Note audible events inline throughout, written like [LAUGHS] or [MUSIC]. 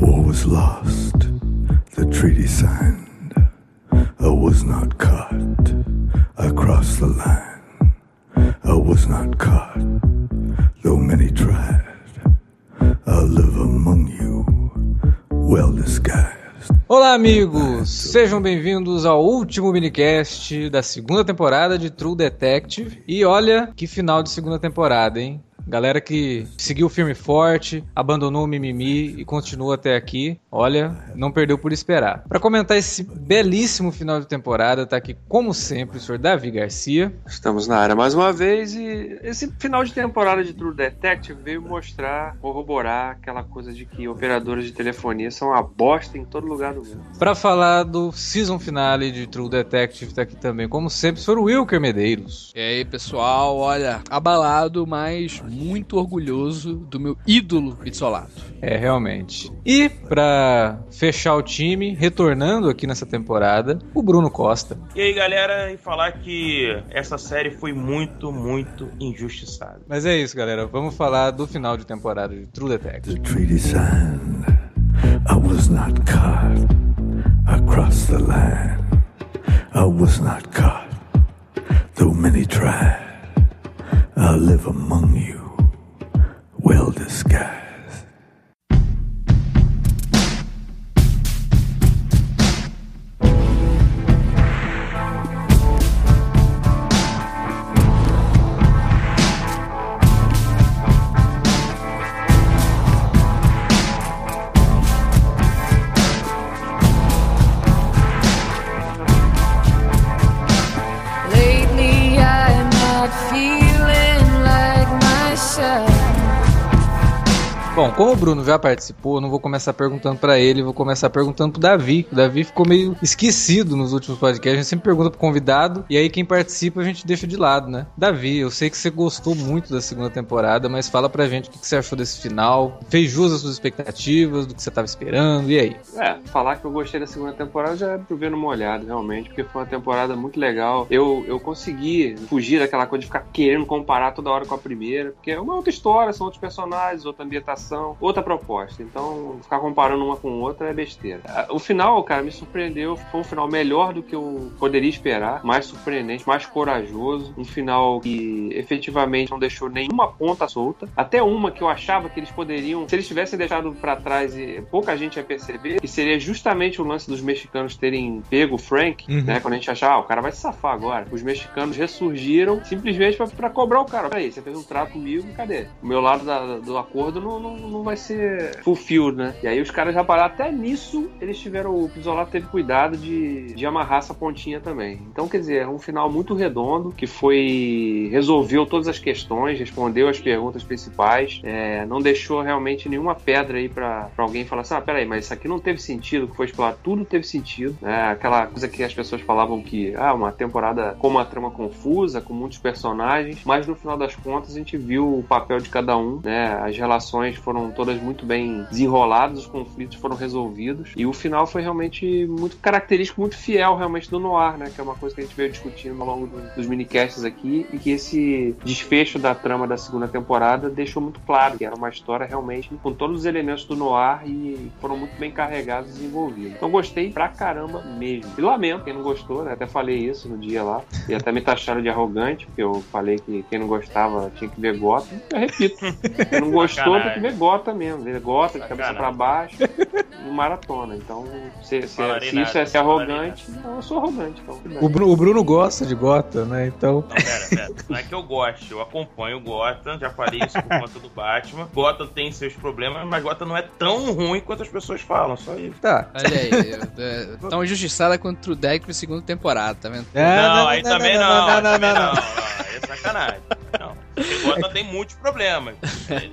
War was lost, the treaty signed. I was not caught. I crossed the line. I was not caught, though many tried. I live among you, well disguised. Olá, amigos! Sejam bem-vindos ao último minicast da segunda temporada de True Detective. E olha que final de segunda temporada, hein? Galera que seguiu o filme forte, abandonou o mimimi e continua até aqui. Olha, não perdeu por esperar. Para comentar esse belíssimo final de temporada, tá aqui, como sempre, o senhor Davi Garcia. Estamos na área mais uma vez e esse final de temporada de True Detective veio mostrar, corroborar aquela coisa de que operadores de telefonia são uma bosta em todo lugar do mundo. Para falar do season finale de True Detective, tá aqui também, como sempre, o senhor Wilker Medeiros. E aí, pessoal, olha, abalado, mas muito orgulhoso do meu ídolo Pizzolato. É, realmente. E para fechar o time, retornando aqui nessa temporada, o Bruno Costa. E aí, galera, e falar que essa série foi muito, muito injustiçada. Mas é isso, galera. Vamos falar do final de temporada de True Detective. The treaty signed. I was not caught. I crossed the line. I was not caught. Though many tried, I live among you, well disguised. Bom, como o Bruno já participou, não vou começar perguntando pra ele, vou começar perguntando pro Davi. O Davi ficou meio esquecido nos últimos podcasts. A gente sempre pergunta pro convidado e aí quem participa a gente deixa de lado, né? Davi, eu sei que você gostou muito da segunda temporada, mas fala pra gente o que você achou desse final. Fez jus às suas expectativas, do que você tava esperando, e aí? É, falar que eu gostei da segunda temporada já é numa olhada, realmente, porque foi uma temporada muito legal. Eu, eu consegui fugir daquela coisa de ficar querendo comparar toda hora com a primeira, porque é uma outra história, são outros personagens, outra ambientação, outra proposta. Então, ficar comparando uma com outra é besteira. Ah, O final, cara, me surpreendeu. Foi um final melhor do que eu poderia esperar, mais surpreendente, mais corajoso. Um final que efetivamente não deixou nenhuma ponta solta. Até uma que eu achava que eles poderiam, se eles tivessem deixado pra trás e pouca gente ia perceber, que seria justamente o lance dos mexicanos terem pego o Frank, Uhum. né? Quando a gente achava, ah, o cara vai se safar agora. Os mexicanos ressurgiram simplesmente pra, pra cobrar o cara. Peraí, você fez um trato comigo, cadê? O meu lado da- do acordo não, não, não vai ser fulfilled, né? E aí os caras já pararam. Até nisso, eles tiveram. O Pizzolato teve cuidado de, de amarrar essa pontinha também. Então, quer dizer, é um final muito redondo que foi. resolveu todas as questões, respondeu as perguntas principais, é, não deixou realmente nenhuma pedra aí pra alguém falar assim: ah, peraí, mas isso aqui não teve sentido, que foi explorado. Tudo teve sentido, né? Aquela coisa que as pessoas falavam que, ah, uma temporada com uma trama confusa, com muitos personagens, mas no final das contas a gente viu o papel de cada um, né? As relações foram todas muito bem desenroladas, os conflitos foram resolvidos e o final foi realmente muito característico, muito fiel realmente do noir, né? Que é uma coisa que a gente veio discutindo ao longo do- dos minicasts aqui e que esse desfecho da trama da segunda temporada deixou muito claro que era uma história realmente com todos os elementos do noir e foram muito bem carregados e desenvolvidos. Então gostei pra caramba mesmo. E lamento quem não gostou, né? Até falei isso no dia lá e até me taxaram de arrogante porque eu falei que quem não gostava tinha que ver Gotham. Eu repito, quem não gostou tem que ver Gota mesmo, ver Gota de cabeça pra baixo no [LAUGHS] maratona. Então, se, se, Falarei se isso é ser arrogante, não, eu sou arrogante. Então. O Bruno, o Bruno gosta de Gotham, né? Então. Não, pera, pera. Não é que eu goste, eu acompanho o Gotham, já falei isso por conta do Batman. Gotham tem seus problemas, mas Gotham não é tão ruim quanto as pessoas falam, só isso. Tá. Olha aí, é, tão injustiçada quanto o Deck pra segunda temporada, tá vendo? É, não, aí também não, não, aí não, também não, não, não. não, aí é sacanagem. Não. Gotham tem muitos problemas.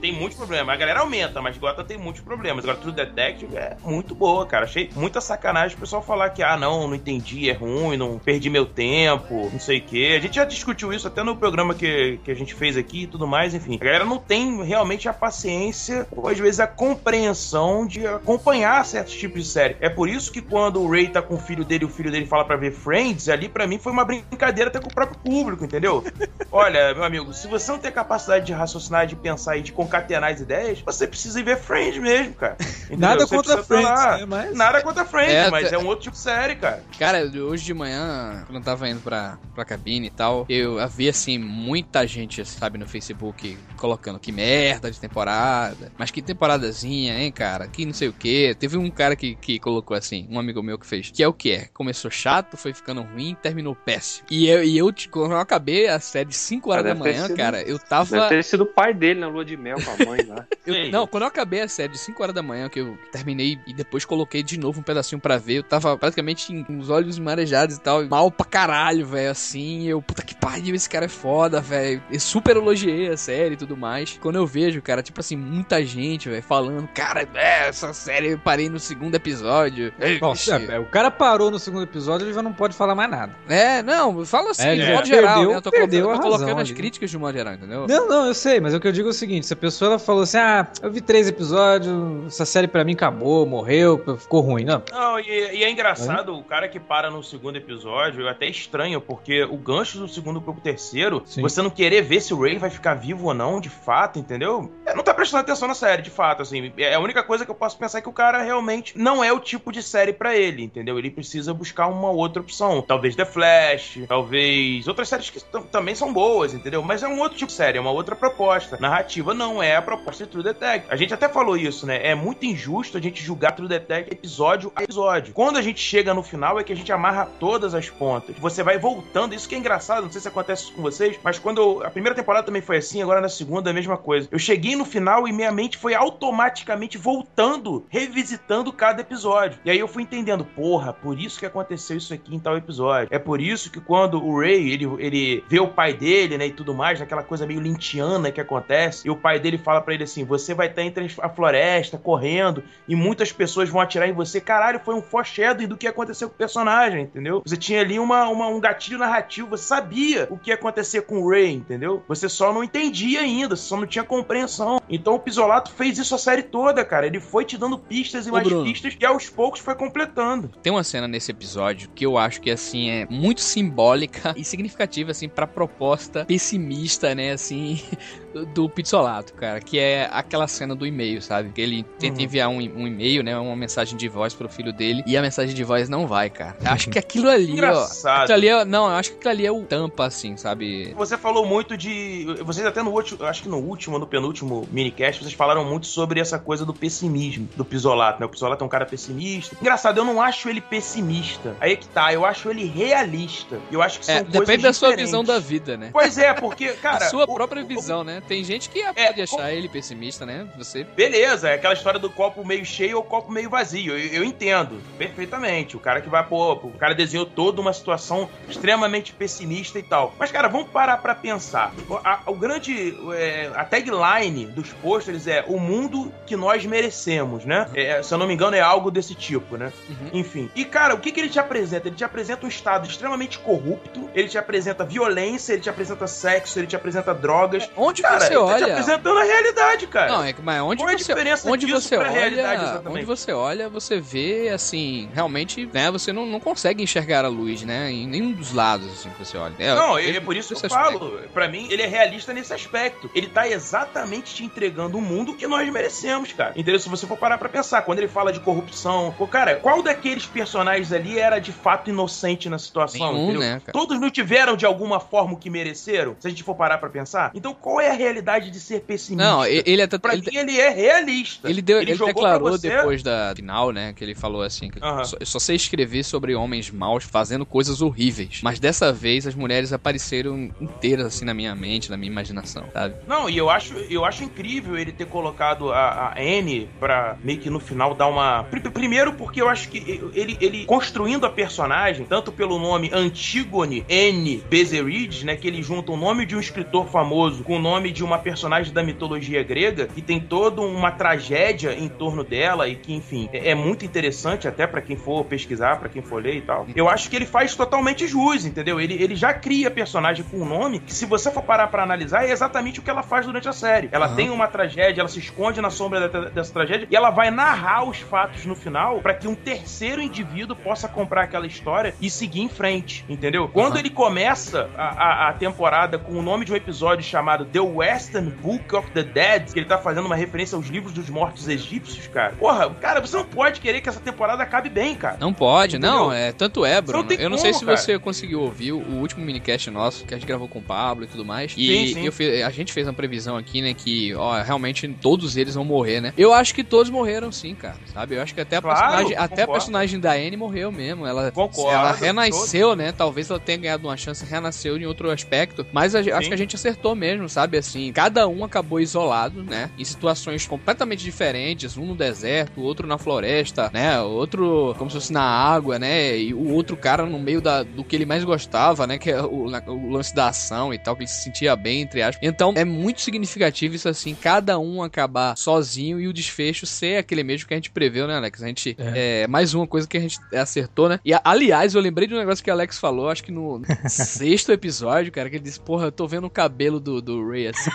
Tem muitos problemas. A galera aumenta, mas Gotham tem muitos problemas. Agora, True Detective é muito boa, cara. Achei muita sacanagem o pessoal falar que, ah, não, não entendi, é ruim, não perdi meu tempo, não sei o quê. A gente já discutiu isso até no programa que, que a gente fez aqui e tudo mais, enfim. A galera não tem realmente a paciência ou às vezes a compreensão de acompanhar certos tipos de série. É por isso que quando o Ray tá com o filho dele o filho dele fala pra ver Friends, ali pra mim foi uma brincadeira até com o próprio público, entendeu? Olha, meu amigo, se você não tem a capacidade de raciocinar, de pensar e de concatenar as ideias, você precisa ir ver Friends mesmo, cara. [LAUGHS] Entendeu? Nada Você contra Friends, né, mas- Nada contra Friends, É, mas é um outro tipo de série, cara. Cara, hoje de manhã, quando eu tava indo pra, pra cabine e tal, eu havia, assim, muita gente, sabe, no Facebook colocando que merda de temporada. Mas que temporadazinha, hein, cara? Que não sei o que. Teve um cara que, que colocou assim, um amigo meu que fez. Que é o que é? Começou chato, foi ficando ruim, terminou péssimo. E eu, e eu quando eu acabei a série 5 horas Ah, da manhã, cara, eu Deve tava. ter sido o pai dele na lua de mel com a mãe lá. [LAUGHS] Eu- não, quando eu acabei a série de 5 horas da manhã, que eu terminei e depois coloquei de novo um pedacinho pra ver, eu tava praticamente com os olhos marejados e tal, mal pra caralho, velho, assim, eu, puta que pariu, esse cara é foda, velho, eu super elogiei a série e tudo mais. Quando eu vejo, cara, tipo assim, muita gente, velho, falando, cara, é, essa série eu parei no segundo episódio. Nossa, é, o cara parou no segundo episódio, ele já não pode falar mais nada. É, não, fala assim, É, de modo geral, perdeu- né? Eu tô perdeu colocando, a tô razão colocando as ali. críticas de modo geral, entendeu? Não, não, eu sei, mas o que eu digo é o seguinte: se a pessoa ela falou assim, ah, eu vi três episódios, essa série pra mim acabou, morreu, ficou ruim. Não, Não, e, e é engraçado, o cara que para no segundo episódio, eu até estranho, porque o gancho do segundo pro terceiro, Sim. você não querer ver se o Ray vai ficar vivo ou não, de fato, entendeu? É, Não tá prestando atenção na série, de fato, assim. É a única coisa que eu posso pensar é que o cara realmente não é o tipo de série pra ele, entendeu? Ele precisa buscar uma outra opção. Talvez The Flash, talvez outras séries que tam- também são boas, entendeu? Mas é um outro tipo série, é uma outra proposta. Narrativa não é a proposta de True Detective. A gente até falou isso, né? É muito injusto a gente julgar True Detective episódio a episódio. Quando a gente chega no final é que a gente amarra todas as pontas. Você vai voltando, isso que é engraçado, não sei se acontece com vocês, mas quando eu- a primeira temporada também foi assim, agora na segunda é a mesma coisa. Eu cheguei no final e minha mente foi automaticamente voltando, revisitando cada episódio. E aí eu fui entendendo, porra, por isso que aconteceu isso aqui em tal episódio. É por isso que quando o Ray, ele, ele vê o pai dele, né, e tudo mais, naquela coisa meio lintiana que acontece, e o pai dele fala pra ele assim, você vai estar entre a floresta, correndo, e muitas pessoas vão atirar em você. Caralho, foi um foreshadowing do que aconteceu com o personagem, entendeu? Você tinha ali uma, uma- um gatilho narrativo, você sabia o que ia acontecer com o Ray, entendeu? Você só não entendia ainda, você só não tinha compreensão. Então o Pisolato fez isso a série toda, cara. Ele foi te dando pistas e Ô, mais Bruno. pistas, e aos poucos foi completando. Tem uma cena nesse episódio que eu acho que assim é muito simbólica [LAUGHS] e significativa assim para proposta pessimista, né, assim, [LAUGHS] do Pizzolato, cara, que é aquela cena do e-mail, sabe? Que ele tenta Uhum. enviar um, um e-mail, né, uma mensagem de voz pro filho dele e a mensagem de voz não vai, cara. Eu acho que aquilo ali, ó, Engraçado. aquilo ali é, não, eu acho que aquilo ali é o tampa assim, sabe? Você falou muito de. Vocês até no último, acho que no último no penúltimo minicast, vocês falaram muito sobre essa coisa do pessimismo do Pisolato, né? O Pisolato é um cara pessimista. Engraçado, eu não acho ele pessimista. Aí é que tá, eu acho ele realista. Eu acho que são É, coisas depende da sua diferentes. visão da vida, né? Pois é, porque, cara. Sua o- própria o- visão, né? Tem gente que É, pode achar ele pessimista, né? Você Beleza, é aquela história do copo meio cheio ou copo meio vazio. Eu, eu entendo perfeitamente. O cara que vai, pô, o cara desenhou toda uma situação extremamente pessimista e tal. Mas, cara, vamos parar pra pensar. O, a, o grande. é, a tagline dos pôsteres é o mundo que nós merecemos, né? É, se eu não me engano, é algo desse tipo, né? Uhum. Enfim. E, cara, o que, que ele te apresenta? Ele te apresenta um estado extremamente corrupto, ele te apresenta violência, ele te apresenta sexo, ele te apresenta drogas. Onde Cara, você ele tá te olha? apresentando a realidade, cara. Não, é que mas onde Qual é a você, diferença onde disso você pra realidade, olha, exatamente? onde você olha, você vê assim, realmente, né, você não, não consegue enxergar a luz, né, em nenhum dos lados assim que você olha. É, Não, é- é por isso que eu aspecto. falo. Pra mim, ele é realista nesse aspecto. Ele tá exatamente te entregando um mundo que nós merecemos, cara. Entendeu? Se você for parar pra pensar, quando ele fala de corrupção, pô, cara, qual daqueles personagens ali era de fato inocente na situação? Nenhum, né, cara? Todos não tiveram de alguma forma o que mereceram? Se a gente for parar pra pensar. Então, qual é a realidade de ser pessimista? Não, ele até Pra ele, mim, ele é realista. ele deu, ele, jogou declarou você- depois da final, né, que ele falou assim, que Aham. só, eu só sei escrever sobre homens maus fazendo coisas horríveis, mas dessa vez as mulheres apareceram inteiras assim na minha mente, na minha imaginação, sabe? Não, e eu acho, eu acho incrível ele ter colocado a, a Anne pra meio que no final dar uma. Pri- Primeiro, porque eu acho que ele, ele construindo a personagem, tanto pelo nome Antigone N. Bezerid, né? Que ele junta o nome de um escritor famoso com o nome de uma personagem da mitologia grega, e tem toda uma tragédia em torno dela, e que, enfim, é, é muito interessante até pra quem for pesquisar, pra quem for ler e tal. Eu acho que ele faz totalmente jus, entendeu? Ele, ele já cria personagem com um nome que, se você for parar pra analisar, é exatamente o que ela faz durante a série. Ela ela tem uma tragédia, ela se esconde na sombra de- dessa tragédia e ela vai narrar os fatos no final pra que um terceiro indivíduo possa comprar aquela história e seguir em frente, entendeu? Quando ele começa a, a- a temporada com o nome de um episódio chamado The Western Book of the Dead, que ele tá fazendo uma referência aos livros dos mortos egípcios, cara. Porra, cara, você não pode querer que essa temporada acabe bem, cara. Não pode, Entendeu? não. É, tanto é, Bruno. tem eu não como, sei se cara. você conseguiu ouvir o último minicast nosso, que a gente gravou com o Pablo e tudo mais. E Sim, eu fiz- a gente fez uma previsão aqui, né? Que, ó, realmente todos eles vão morrer, né? Eu acho que todos morreram sim, cara. Sabe? Eu acho que até a Claro, personagem, até a concordo. personagem da Anne morreu mesmo. Ela, Concordo, ela renasceu, né? Talvez ela tenha ganhado uma chance, renasceu em outro aspecto. Mas a- acho que a gente acertou mesmo, sabe? Assim, cada um acabou isolado, né? Em situações completamente diferentes. Um no deserto, outro na floresta, né? Outro como se fosse na água, né? E o outro cara no meio da, do que ele mais gostava, né? Que é o, na- o lance da ação e tal, que ele se sentia bem, entre aspas. Então, é muito significativo isso assim, cada um acabar sozinho e o desfecho ser aquele mesmo que a gente preveu, né, Alex? A gente. É, mais uma coisa que a gente acertou, né? E, aliás, eu lembrei de um negócio que o Alex falou, acho que no [LAUGHS] sexto episódio, cara, que ele disse, porra, eu tô vendo cabelo do, do Ray assim,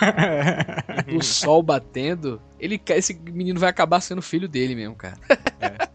[LAUGHS] o sol batendo. Ele, esse menino vai acabar sendo filho dele mesmo, cara. [LAUGHS]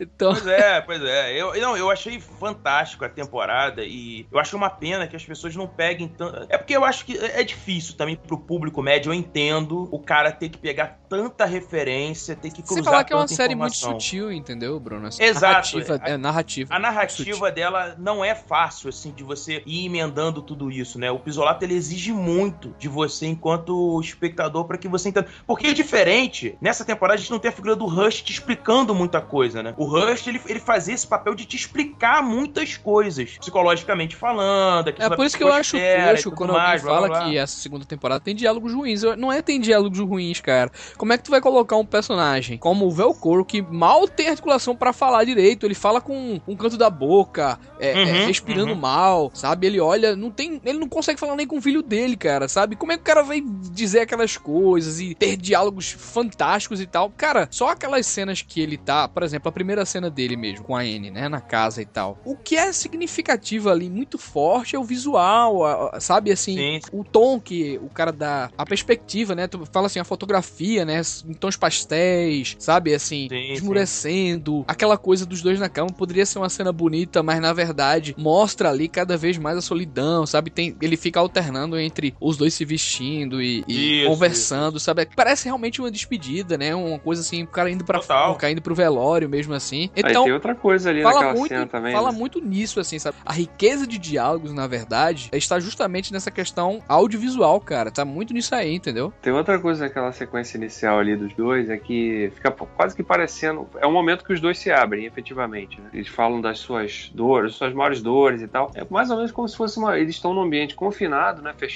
então, Pois é, pois é. Eu, não, eu achei fantástico a temporada e eu acho uma pena que as pessoas não peguem tanto. É porque eu acho que é difícil também pro público médio. Eu entendo o cara ter que pegar tanta referência, ter que cruzar você falar que é uma série muito informação. sutil, entendeu, Bruno? Assim, Exato. Narrativa, é, narrativa. A narrativa dela não é fácil, assim, de você ir emendando tudo isso, né? O Pisolato, ele exige muito de você enquanto espectador para que você entenda. Porque é diferente, nessa temporada a gente não tem a figura do Rush te explicando muita coisa, né? O Rush, ele, ele fazia esse papel de te explicar muitas coisas, psicologicamente falando. É por isso que eu acho tudo quando mais, alguém fala blá, blá. que essa segunda temporada tem diálogos ruins. Não é tem diálogos ruins, cara. Como é que tu vai colocar um personagem como o Velcoro que mal tem articulação pra falar direito? Ele fala com um canto da boca, é, é, Uhum, respirando uhum. mal, sabe? Ele olha, não tem, ele não consegue falar nem com o filho dele, cara, sabe? Como é que o cara vai dizer aquelas coisas e ter diálogos fantásticos e tal? Cara, só aquelas cenas que ele tá, por exemplo, a primeira cena dele mesmo com a Anne, né, na casa e tal. O que é significativo ali, muito forte, é o visual, a- a- sabe? Assim, Sim, o tom que o cara dá, a perspectiva, né? Tu fala assim, a fotografia, né? Em tons pastéis, sabe? Assim, Sim, esmurecendo. Aquela coisa dos dois na cama poderia ser uma cena bonita, mas na verdade mostra ali cada vez mais a solidão, sabe? Tem, ele fica alternando entre os dois se vestindo e, e Isso, conversando, sabe? Parece realmente uma despedida, né? Uma coisa assim, o cara indo pra Total. o cara indo pro velório mesmo assim. Aí Então, tem outra coisa ali fala naquela muito, cena também. fala né? muito nisso, assim, sabe? A riqueza de diálogos, na verdade, está justamente nessa questão audiovisual, cara. Tá muito nisso aí, entendeu? Tem outra coisa naquela sequência inicial ali dos dois, é que fica quase que parecendo. É um momento que os dois se abrem, efetivamente. né? Eles falam das suas dores, suas maiores dores e tal. É mais ou menos como se fosse uma. Eles estão num ambiente confinado, né? Fechado,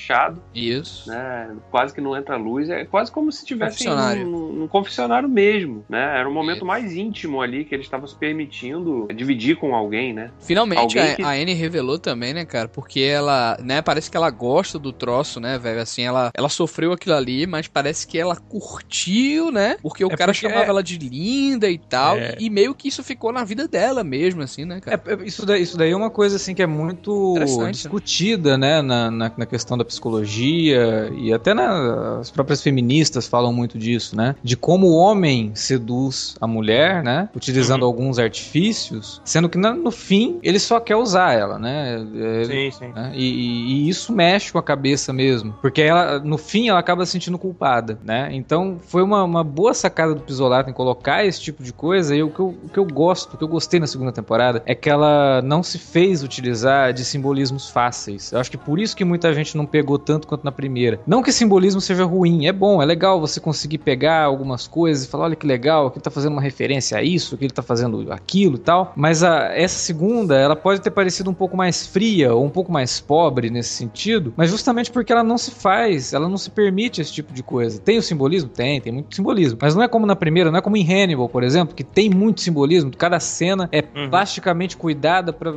Isso. né? Quase que não entra luz. É quase como se Confessionário. num, confessionário mesmo, né? Era um momento Isso. mais íntimo ali que eles estavam se permitindo dividir com alguém, né? Finalmente Alguém a, que- a Anne revelou também, né, cara? Porque ela, né, parece que ela gosta do troço, né, velho? Assim, ela, ela sofreu aquilo ali, mas parece que ela curtiu, né? Porque o É cara porque chamava é- ela de linda e tal. É. E meio que isso ficou na vida dela mesmo, assim, né, cara? É, é, isso, daí, isso daí é uma coisa assim que é muito Interessante, discutida, né, na, na, na questão da psicologia e até na, as próprias feministas falam muito disso, né, de como o homem seduz a mulher, né, utilizando Uhum. alguns artifícios, sendo que no fim ele só quer usar ela, né, É, Sim, sim. né? E, e- e isso mexe com a cabeça mesmo. Porque ela, no fim, ela acaba se sentindo culpada, né? Então foi uma, uma boa sacada do Pisolato em colocar esse tipo de coisa. E o que, eu, o que eu gosto, o que eu gostei na segunda temporada, é que ela não se fez utilizar de simbolismos fáceis. Eu acho que por isso que muita gente não pegou tanto quanto na primeira. Não que simbolismo seja ruim, é bom, é legal você conseguir pegar algumas coisas e falar, olha que legal, aqui ele tá fazendo uma referência a isso, aqui ele tá fazendo aquilo e tal. Mas a, essa segunda, ela pode ter parecido um pouco mais fria ou um pouco mais pobre nesse sentido, mas justamente porque ela não se faz, ela não se permite esse tipo de coisa. Tem o simbolismo? Tem, tem muito simbolismo. Mas não é como na primeira, não é como em Hannibal, por exemplo, que tem muito simbolismo, cada cena é Uhum. plasticamente cuidada é,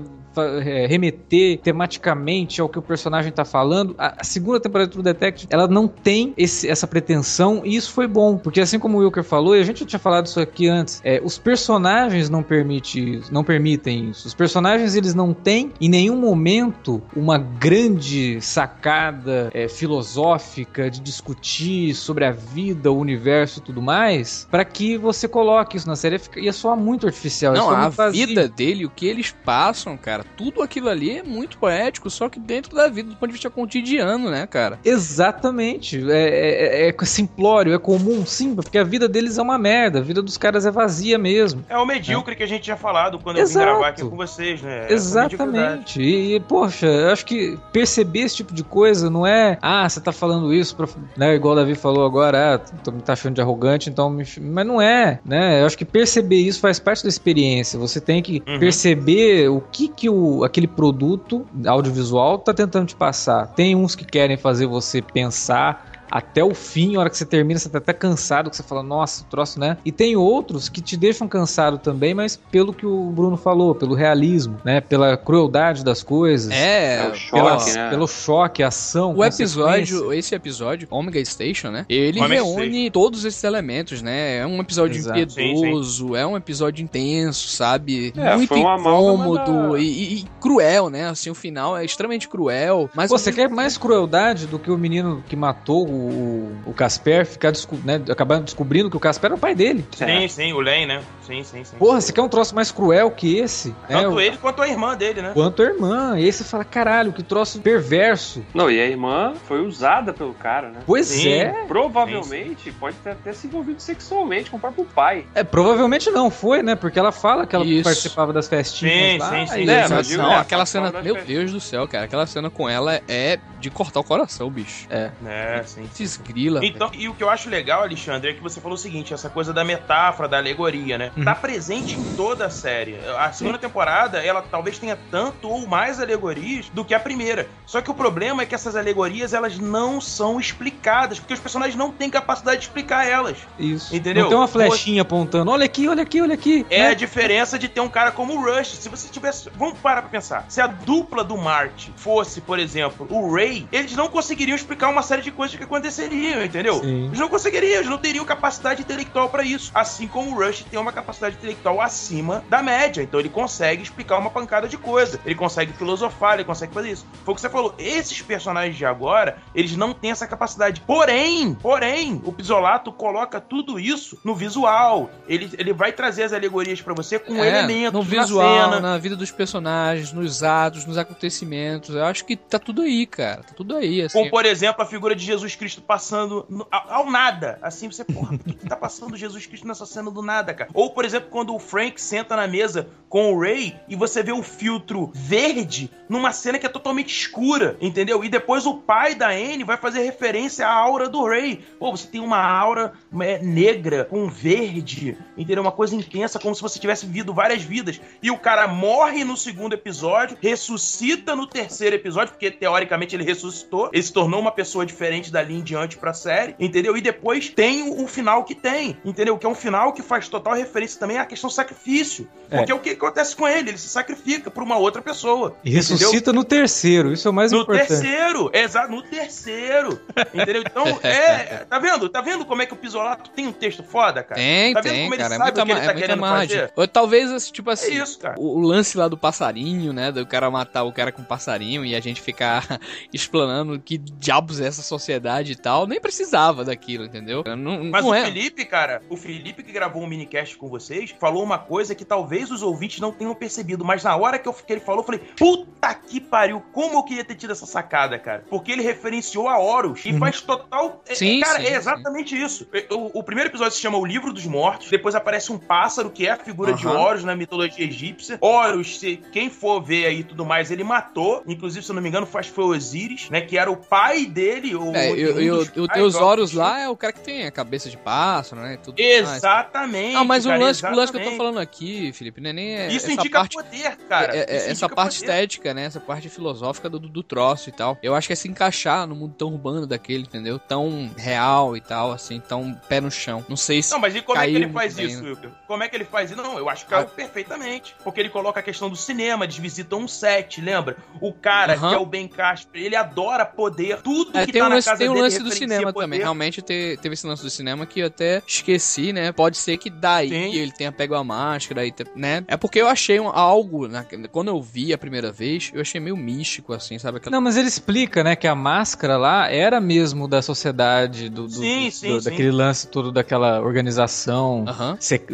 remeter tematicamente ao que o personagem tá falando. A, segunda temporada do True Detective, ela não tem esse- essa pretensão e isso foi bom, porque assim como o Wilker falou, e a gente já tinha falado isso aqui antes, é, os personagens não, permite, não permitem isso. Os personagens, eles não têm em nenhum momento uma grande sacada é, filosófica de discutir sobre a vida, o universo e tudo mais, para que você coloque isso na série ia soar muito artificial. ia Não, a vazio. vida dele, o que eles passam, cara, tudo aquilo ali é muito poético, só que dentro da vida, do ponto de vista cotidiano, né, cara? Exatamente. É, é, é simplório, é comum, sim, porque a vida deles é uma merda. A vida dos caras é vazia mesmo. É o medíocre que a gente tinha falado quando eu vim Exato. gravar aqui com vocês, né? Mediocridade. Exatamente. E, poxa, eu acho que perceber esse tipo de coisa não é, ah, você tá falando isso, pra, né, igual o Davi falou agora, ah, tô me taxando de arrogante, então me... mas não é, né? Eu acho que perceber isso faz parte da experiência. Você tem que Uhum. perceber o que que o, aquele produto audiovisual tá tentando te passar. Tem uns que querem fazer você pensar até o fim, a hora que você termina, você tá até cansado, que você fala, nossa, o troço, né? E tem outros que te deixam cansado também, mas pelo que o Bruno falou, pelo realismo, né? Pela crueldade das coisas. É, É o pela- choque, né? Pelo choque, a ação. O episódio, esse episódio, Omega Station, né? Ele Omega reúne todos esses elementos, né? É um episódio Exato. impiedoso, é um episódio intenso, sabe? É, Muito incômodo da- e, e- cruel, né? Assim, o final é extremamente cruel. Mas Pô, você mesmo quer mais crueldade do que o menino que matou o, o Casper ficar desco né, acabando descobrindo que o Casper era o pai dele? Sim, sim, o Len, né? Sim, sim, sim. Porra, você quer um troço mais cruel que esse? né? Tanto O- ele quanto a irmã dele, né? Quanto a irmã. E aí você fala, caralho, que troço perverso. Não, e a irmã foi usada pelo cara, né? Pois Sim. é. Provavelmente pode ter até se envolvido sexualmente com o próprio pai. É, provavelmente não foi, né? Porque ela fala que ela Isso. participava das festinhas Sim, lá. sim, sim. É, mas digo, não, é, aquela cena, meu Deus do céu, cara, aquela cena com ela é de cortar o coração, bicho. É. É, sim. Desgrila. Então, e o que eu acho legal, Alexandre, é que você falou o seguinte, essa coisa da metáfora, da alegoria, né? Uhum. Tá presente em toda a série. A segunda temporada, ela talvez tenha tanto ou mais alegorias do que a primeira. Só que o problema é que essas alegorias, elas não são explicadas, porque os personagens não têm capacidade de explicar elas. Isso. Entendeu? Não tem uma flechinha apontando. Olha aqui, olha aqui, olha aqui. É né? a diferença de ter um cara como o Rush. Se você tivesse. Vamos parar pra pensar. Se a dupla do Marte fosse, por exemplo, o Ray, eles não conseguiriam explicar uma série de coisas que aconteceriam, entendeu? Sim. Eles não conseguiriam, eles não teriam capacidade intelectual pra isso. Assim como o Rush tem uma capacidade intelectual acima da média. Então ele consegue explicar uma pancada de coisa. Ele consegue filosofar, ele consegue fazer isso. Foi o que você falou. Esses personagens de agora, eles não têm essa capacidade. Porém, porém, o Pisolato coloca tudo isso no visual. Ele, ele vai trazer as alegorias pra você com É, elementos no na visual, cena. na vida dos personagens, nos atos, nos acontecimentos. Eu acho que tá tudo aí, cara. Tá tudo aí, assim. Como, por exemplo, a figura de Jesus Cristo passando no- ao, nada. Assim, você, porra, por que, que tá passando Jesus Cristo nessa cena do nada, cara? Ou, por exemplo, quando o Frank senta na mesa com o Ray e você vê o filtro verde numa cena que é totalmente escura, entendeu? E depois o pai da Anne vai fazer referência à aura do Ray. Pô, você tem uma aura é, negra com verde, entendeu? Uma coisa intensa, como se você tivesse vivido várias vidas. E o cara morre no segundo episódio, ressuscita no terceiro episódio, porque teoricamente ele ressuscitou, ele se tornou uma pessoa diferente dali em diante pra série, entendeu? E depois tem o, o final que tem, entendeu? Que é um final que faz total referência também à questão sacrifício. É. Porque é o que acontece com ele, ele se sacrifica por uma outra pessoa. E ressuscita no terceiro, isso é o mais No importante. terceiro, exato, no terceiro. Entendeu? Então, [LAUGHS] é. Tá vendo? Tá vendo como é que o Pisolato tem um texto foda, cara? Tem, tá vendo tem, como ele cara. É sabe muita, o que ele tá é querendo margem. fazer? Ou talvez, assim, tipo É assim, isso, cara. o, o lance lá do passarinho, né? Do cara matar o cara com passarinho e a gente ficar [LAUGHS] explanando que diabos é essa sociedade e tal. Nem precisava daquilo, entendeu? Não, Mas não o é. Felipe, cara, o Felipe que gravou um minicast com vocês, falou uma coisa que talvez os ouvintes não tenham percebido, mas na hora que, eu, que ele falou, eu falei, puta que pariu, como eu queria ter tido essa sacada, cara. Porque ele referenciou a Horus e faz total... é- Sim, cara, sim, é exatamente isso. O, o primeiro episódio se chama O Livro dos Mortos, depois aparece um pássaro, que é a figura de Aham. Horus na mitologia egípcia. Horus, se quem for ver aí e tudo mais, ele matou, inclusive, se eu não me engano, que foi Osíris, né, que era o pai dele, o... É, e, um o, o Horus lá é o cara que tem a cabeça de pássaro, né? Tudo. Exatamente. Ah, mas o cara, lance, o lance que eu tô exatamente. falando aqui, Felipe, não é nem Isso indica parte. poder, cara. é- é- essa parte poder. estética né? Essa parte filosófica do, do troço e tal. Eu acho que é se encaixar no mundo tão urbano daquele, entendeu? Tão real e tal, assim, tão pé no chão. Não sei se. Não, mas e como é que ele faz isso, né? Wilker? Como é que ele faz isso? Não, eu acho que caiu Ah. perfeitamente. Porque ele coloca a questão do cinema, eles visitam um set, lembra? O cara, Aham. que é o Ben Casper, ele adora poder. Tudo É, que tá um na lance, casa tem um dele lance do cinema poder. também. Realmente te- teve esse lance do cinema que eu até esqueci, né? Pode ser que daí Sim. ele tenha pego a máscara, e né? É porque eu achei um- algo, na- quando eu vi a primeira vez, eu achei meio místico, assim, sabe? Aquela... Não, mas ele explica, né, que a máscara lá era mesmo da sociedade, do, do- Sim, do- sim, do- sim. daquele lance todo daquela organização, Aham. sec-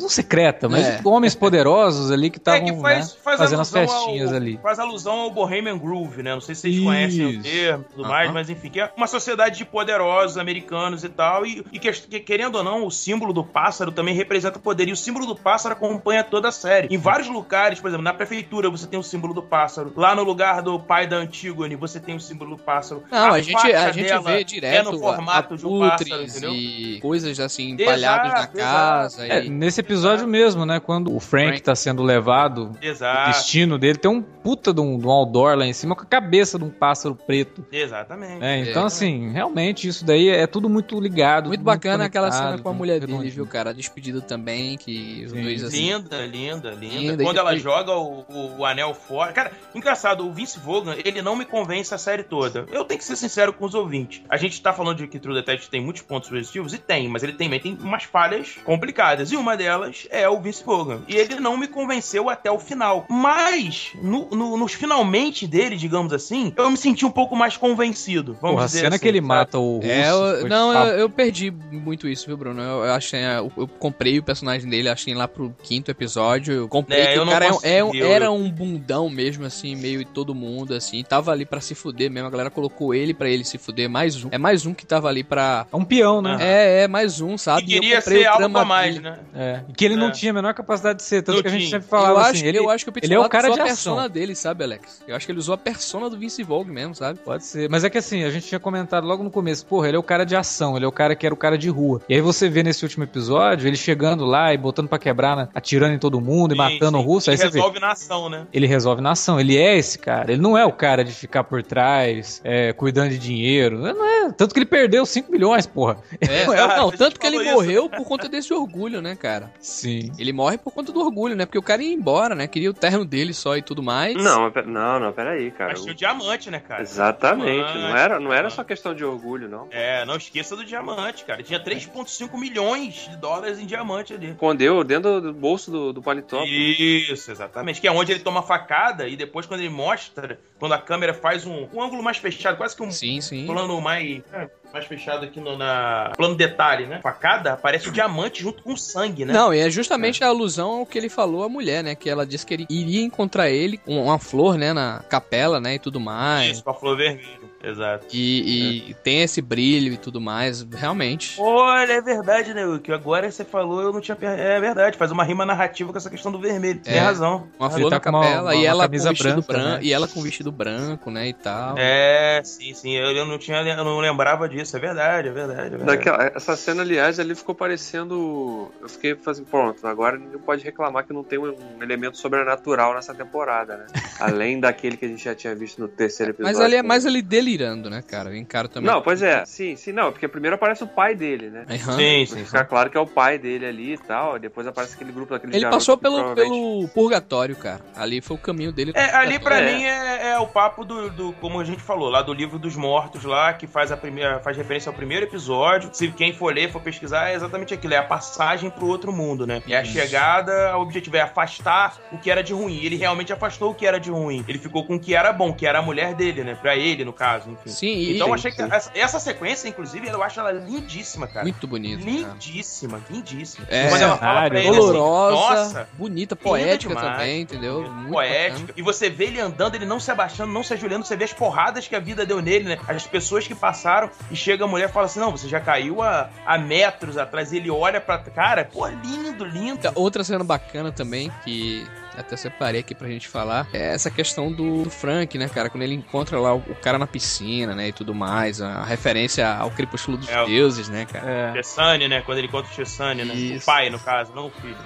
não secreta, mas É. homens poderosos ali que [LAUGHS] É estavam que faz, né, faz fazendo as festinhas ao, ali. Faz alusão ao Bohemian Groove, né? Não sei se vocês Isso. conhecem o termo e tudo mais, Aham. mas enfim, que é uma sociedade de poderosos americanos e tal. E, e que, que, querendo ou não, o símbolo do pássaro também representa poder. E o símbolo do pássaro acompanha toda a série. Em vários lugares, por exemplo, na prefeitura você tem o símbolo do pássaro. Lá no lugar do pai da Antígone, você tem o símbolo do pássaro. Não, a, gente, faca a gente vê direto é no formato de um pássaro, entendeu? e coisas assim, empalhadas na Exato, casa. É, e- nesse episódio mesmo, né, quando o Frank, Frank. tá sendo levado, o Exato. destino dele tem um puta de um, de um outdoor lá em cima com a cabeça de um pássaro preto. Exatamente. né? Então, É. assim, realmente isso daí é tudo muito ligado. Muito tudo bacana aquela cena com a mulher dele, redondinho. viu, cara? A despedida também, que os Sim. dois assim. Linda, linda, linda. Linda, Quando ela joga o, o- o anel fora. Cara, engraçado, o Vince Vogan, ele não me convence a série toda. Eu tenho que ser sincero com os ouvintes. A gente tá falando de que True Detective tem muitos pontos positivos, e tem, mas ele também tem umas falhas complicadas. E uma delas é o Vince Vogan. E ele não me convenceu até o final. Mas, no- no- nos finalmente dele, digamos assim, eu me senti um pouco mais convencido. Vamos Porra, a dizer cena assim, que ele sabe? mata o russo. É, eu- não, eu, eu perdi muito isso, viu, Bruno? Eu, eu achei, eu, eu comprei o personagem dele, achei lá pro quinto episódio. Eu comprei É, que eu o cara é um- é era um bundão mesmo, assim, meio todo mundo, assim. Tava ali pra se fuder mesmo. A galera colocou ele pra ele se fuder. Mais um. É mais um que tava ali pra. É um peão, né? É, é, mais um, sabe? Que E queria ser algo a mais, dele. né? É. E que ele não É. tinha a menor capacidade de ser, tanto Não que a gente tinha. sempre falava eu, assim, acho, ele, eu acho que o Peter ele é o cara usou de a ação. persona dele, sabe, Alex? Eu acho que ele usou a persona do Vince Vogue mesmo, sabe? Pode ser. Mas é que assim, a gente tinha comentado logo no começo, porra, ele é o cara de ação, ele é o cara que era o cara de rua. E aí você vê nesse último episódio, ele chegando lá e botando pra quebrar, né, atirando em todo mundo e Sim, matando sim. o russo, aí Ele você vê. resolve na ação, né? Ele resolve na ação, ele é esse cara. Ele não é o cara de ficar por trás, é, cuidando de dinheiro. Não é. Tanto que ele perdeu 5 milhões, porra. É, [LAUGHS] não, a gente tanto que ele isso. morreu [LAUGHS] por conta desse orgulho, né, cara? Sim. Ele morre por conta do orgulho, né? Porque o cara ia embora, né? Queria o terno dele só e tudo mais. Não, não, não, peraí, cara. Mas tinha o diamante, né, cara? Exatamente. Não Diamante. era, não era só questão de orgulho, não. É, não esqueça do diamante, cara. Tinha 3,5 milhões de dólares em diamante ali. Escondeu dentro do bolso do, do paletó. Isso, exatamente. Que é onde ele toma a facada e depois quando ele mostra, quando a câmera faz um, um ângulo mais fechado, quase que um Sim, sim. plano mais, é, mais fechado aqui no na plano detalhe, né? Facada, aparece o diamante junto com o sangue, né? Não, e é justamente a alusão ao que ele falou à mulher, né? Que ela disse que ele iria encontrar ele com uma flor, né? Na capela, né? E tudo mais. Isso, com a flor vermelha. Exato. E, e tem esse brilho e tudo mais, realmente. Olha, é verdade, né, que agora você falou, eu não tinha. É verdade, faz uma rima narrativa com essa questão do vermelho. Tem É. razão. Uma flor tá na com uma- capela uma- e uma ela com camisa vestido branca, branco. né? E ela com vestido branco, né? E tal. É, sim, sim. Eu, eu não tinha, eu não lembrava disso. É verdade, é verdade. É verdade. Daquela, essa cena, aliás, ali ficou parecendo. Eu fiquei fazendo, pronto, agora ninguém pode reclamar que não tem um, um elemento sobrenatural nessa temporada, né? [LAUGHS] Além daquele que a gente já tinha visto no terceiro episódio. Mas ali é mais ele delirando, né, cara? Eu encaro também. Não, pois é, sim, sim, não, porque primeiro aparece o pai dele, né? Aham. Sim, sim. ficar claro que é o pai dele ali e tal, depois aparece aquele grupo daqueles Ele passou pelo, provavelmente- pelo purgatório, cara. Ali foi o caminho dele. É, ali pra É. mim é, é o papo do, do- como a gente falou, lá do livro dos mortos lá, que faz a primeira, faz referência ao primeiro episódio. Se quem for ler, for pesquisar, é exatamente aquilo, é a passagem pro outro mundo, né? É a chegada, o objetivo é afastar o que era de ruim. Ele realmente afastou o que era de ruim. Ele ficou com o que era bom, que era a mulher dele, né? Pra ele, no caso, enfim. Sim, e Então eu achei que sim. essa, essa sequência, inclusive, eu acho ela lindíssima, cara. muito bonito. cara. Lindíssima, lindíssima. É, Quando ela fala pra ele assim, Dolorosa, nossa, bonita, poética demais. também, entendeu? Muito poética. bacana. E você vê ele andando, ele não se abaixando, não se ajoelhando, você vê as porradas que a vida deu nele, né? As pessoas que passaram e chega a mulher e fala assim: não, você já caiu a, a metros atrás. E ele olha pra. Cara, pô, lindo, lindo. Outra cena bacana também, que até separei aqui pra gente falar, é essa questão do, do Frank, né, cara? Quando ele encontra lá o, o cara na piscina, né, e tudo mais, a, a referência ao crepúsculo dos É, deuses, né, cara? É. Chessane, né? Quando ele encontra o Chessane, né? Isso. O pai, no caso, não o filho.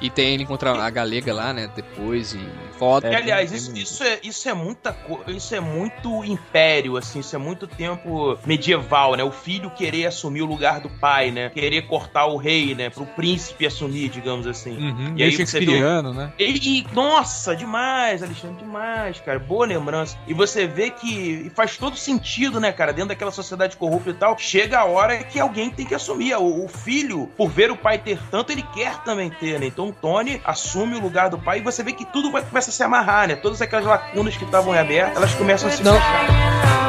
E tem ele encontra a galega lá, né, depois, e foto. É, E, aliás, isso, isso, é, isso é muita coisa. Isso é muito império, assim, isso é muito tempo medieval, né? O filho querer assumir o lugar do pai, né? Querer cortar o rei, né? Pro príncipe assumir, digamos assim. Uhum, E aí você shakespeariano, né? E, e- nossa, demais, Alexandre, demais, cara. Boa lembrança. E você vê que faz todo sentido, né, cara? Dentro daquela sociedade corrupta e tal, chega a hora que alguém tem que assumir. O, o filho, por ver o pai ter tanto, ele quer também ter, né? Então o Tony assume o lugar do pai e você vê que tudo vai, começa a se amarrar, né? Todas aquelas lacunas que estavam em aberto, elas começam a se fechar.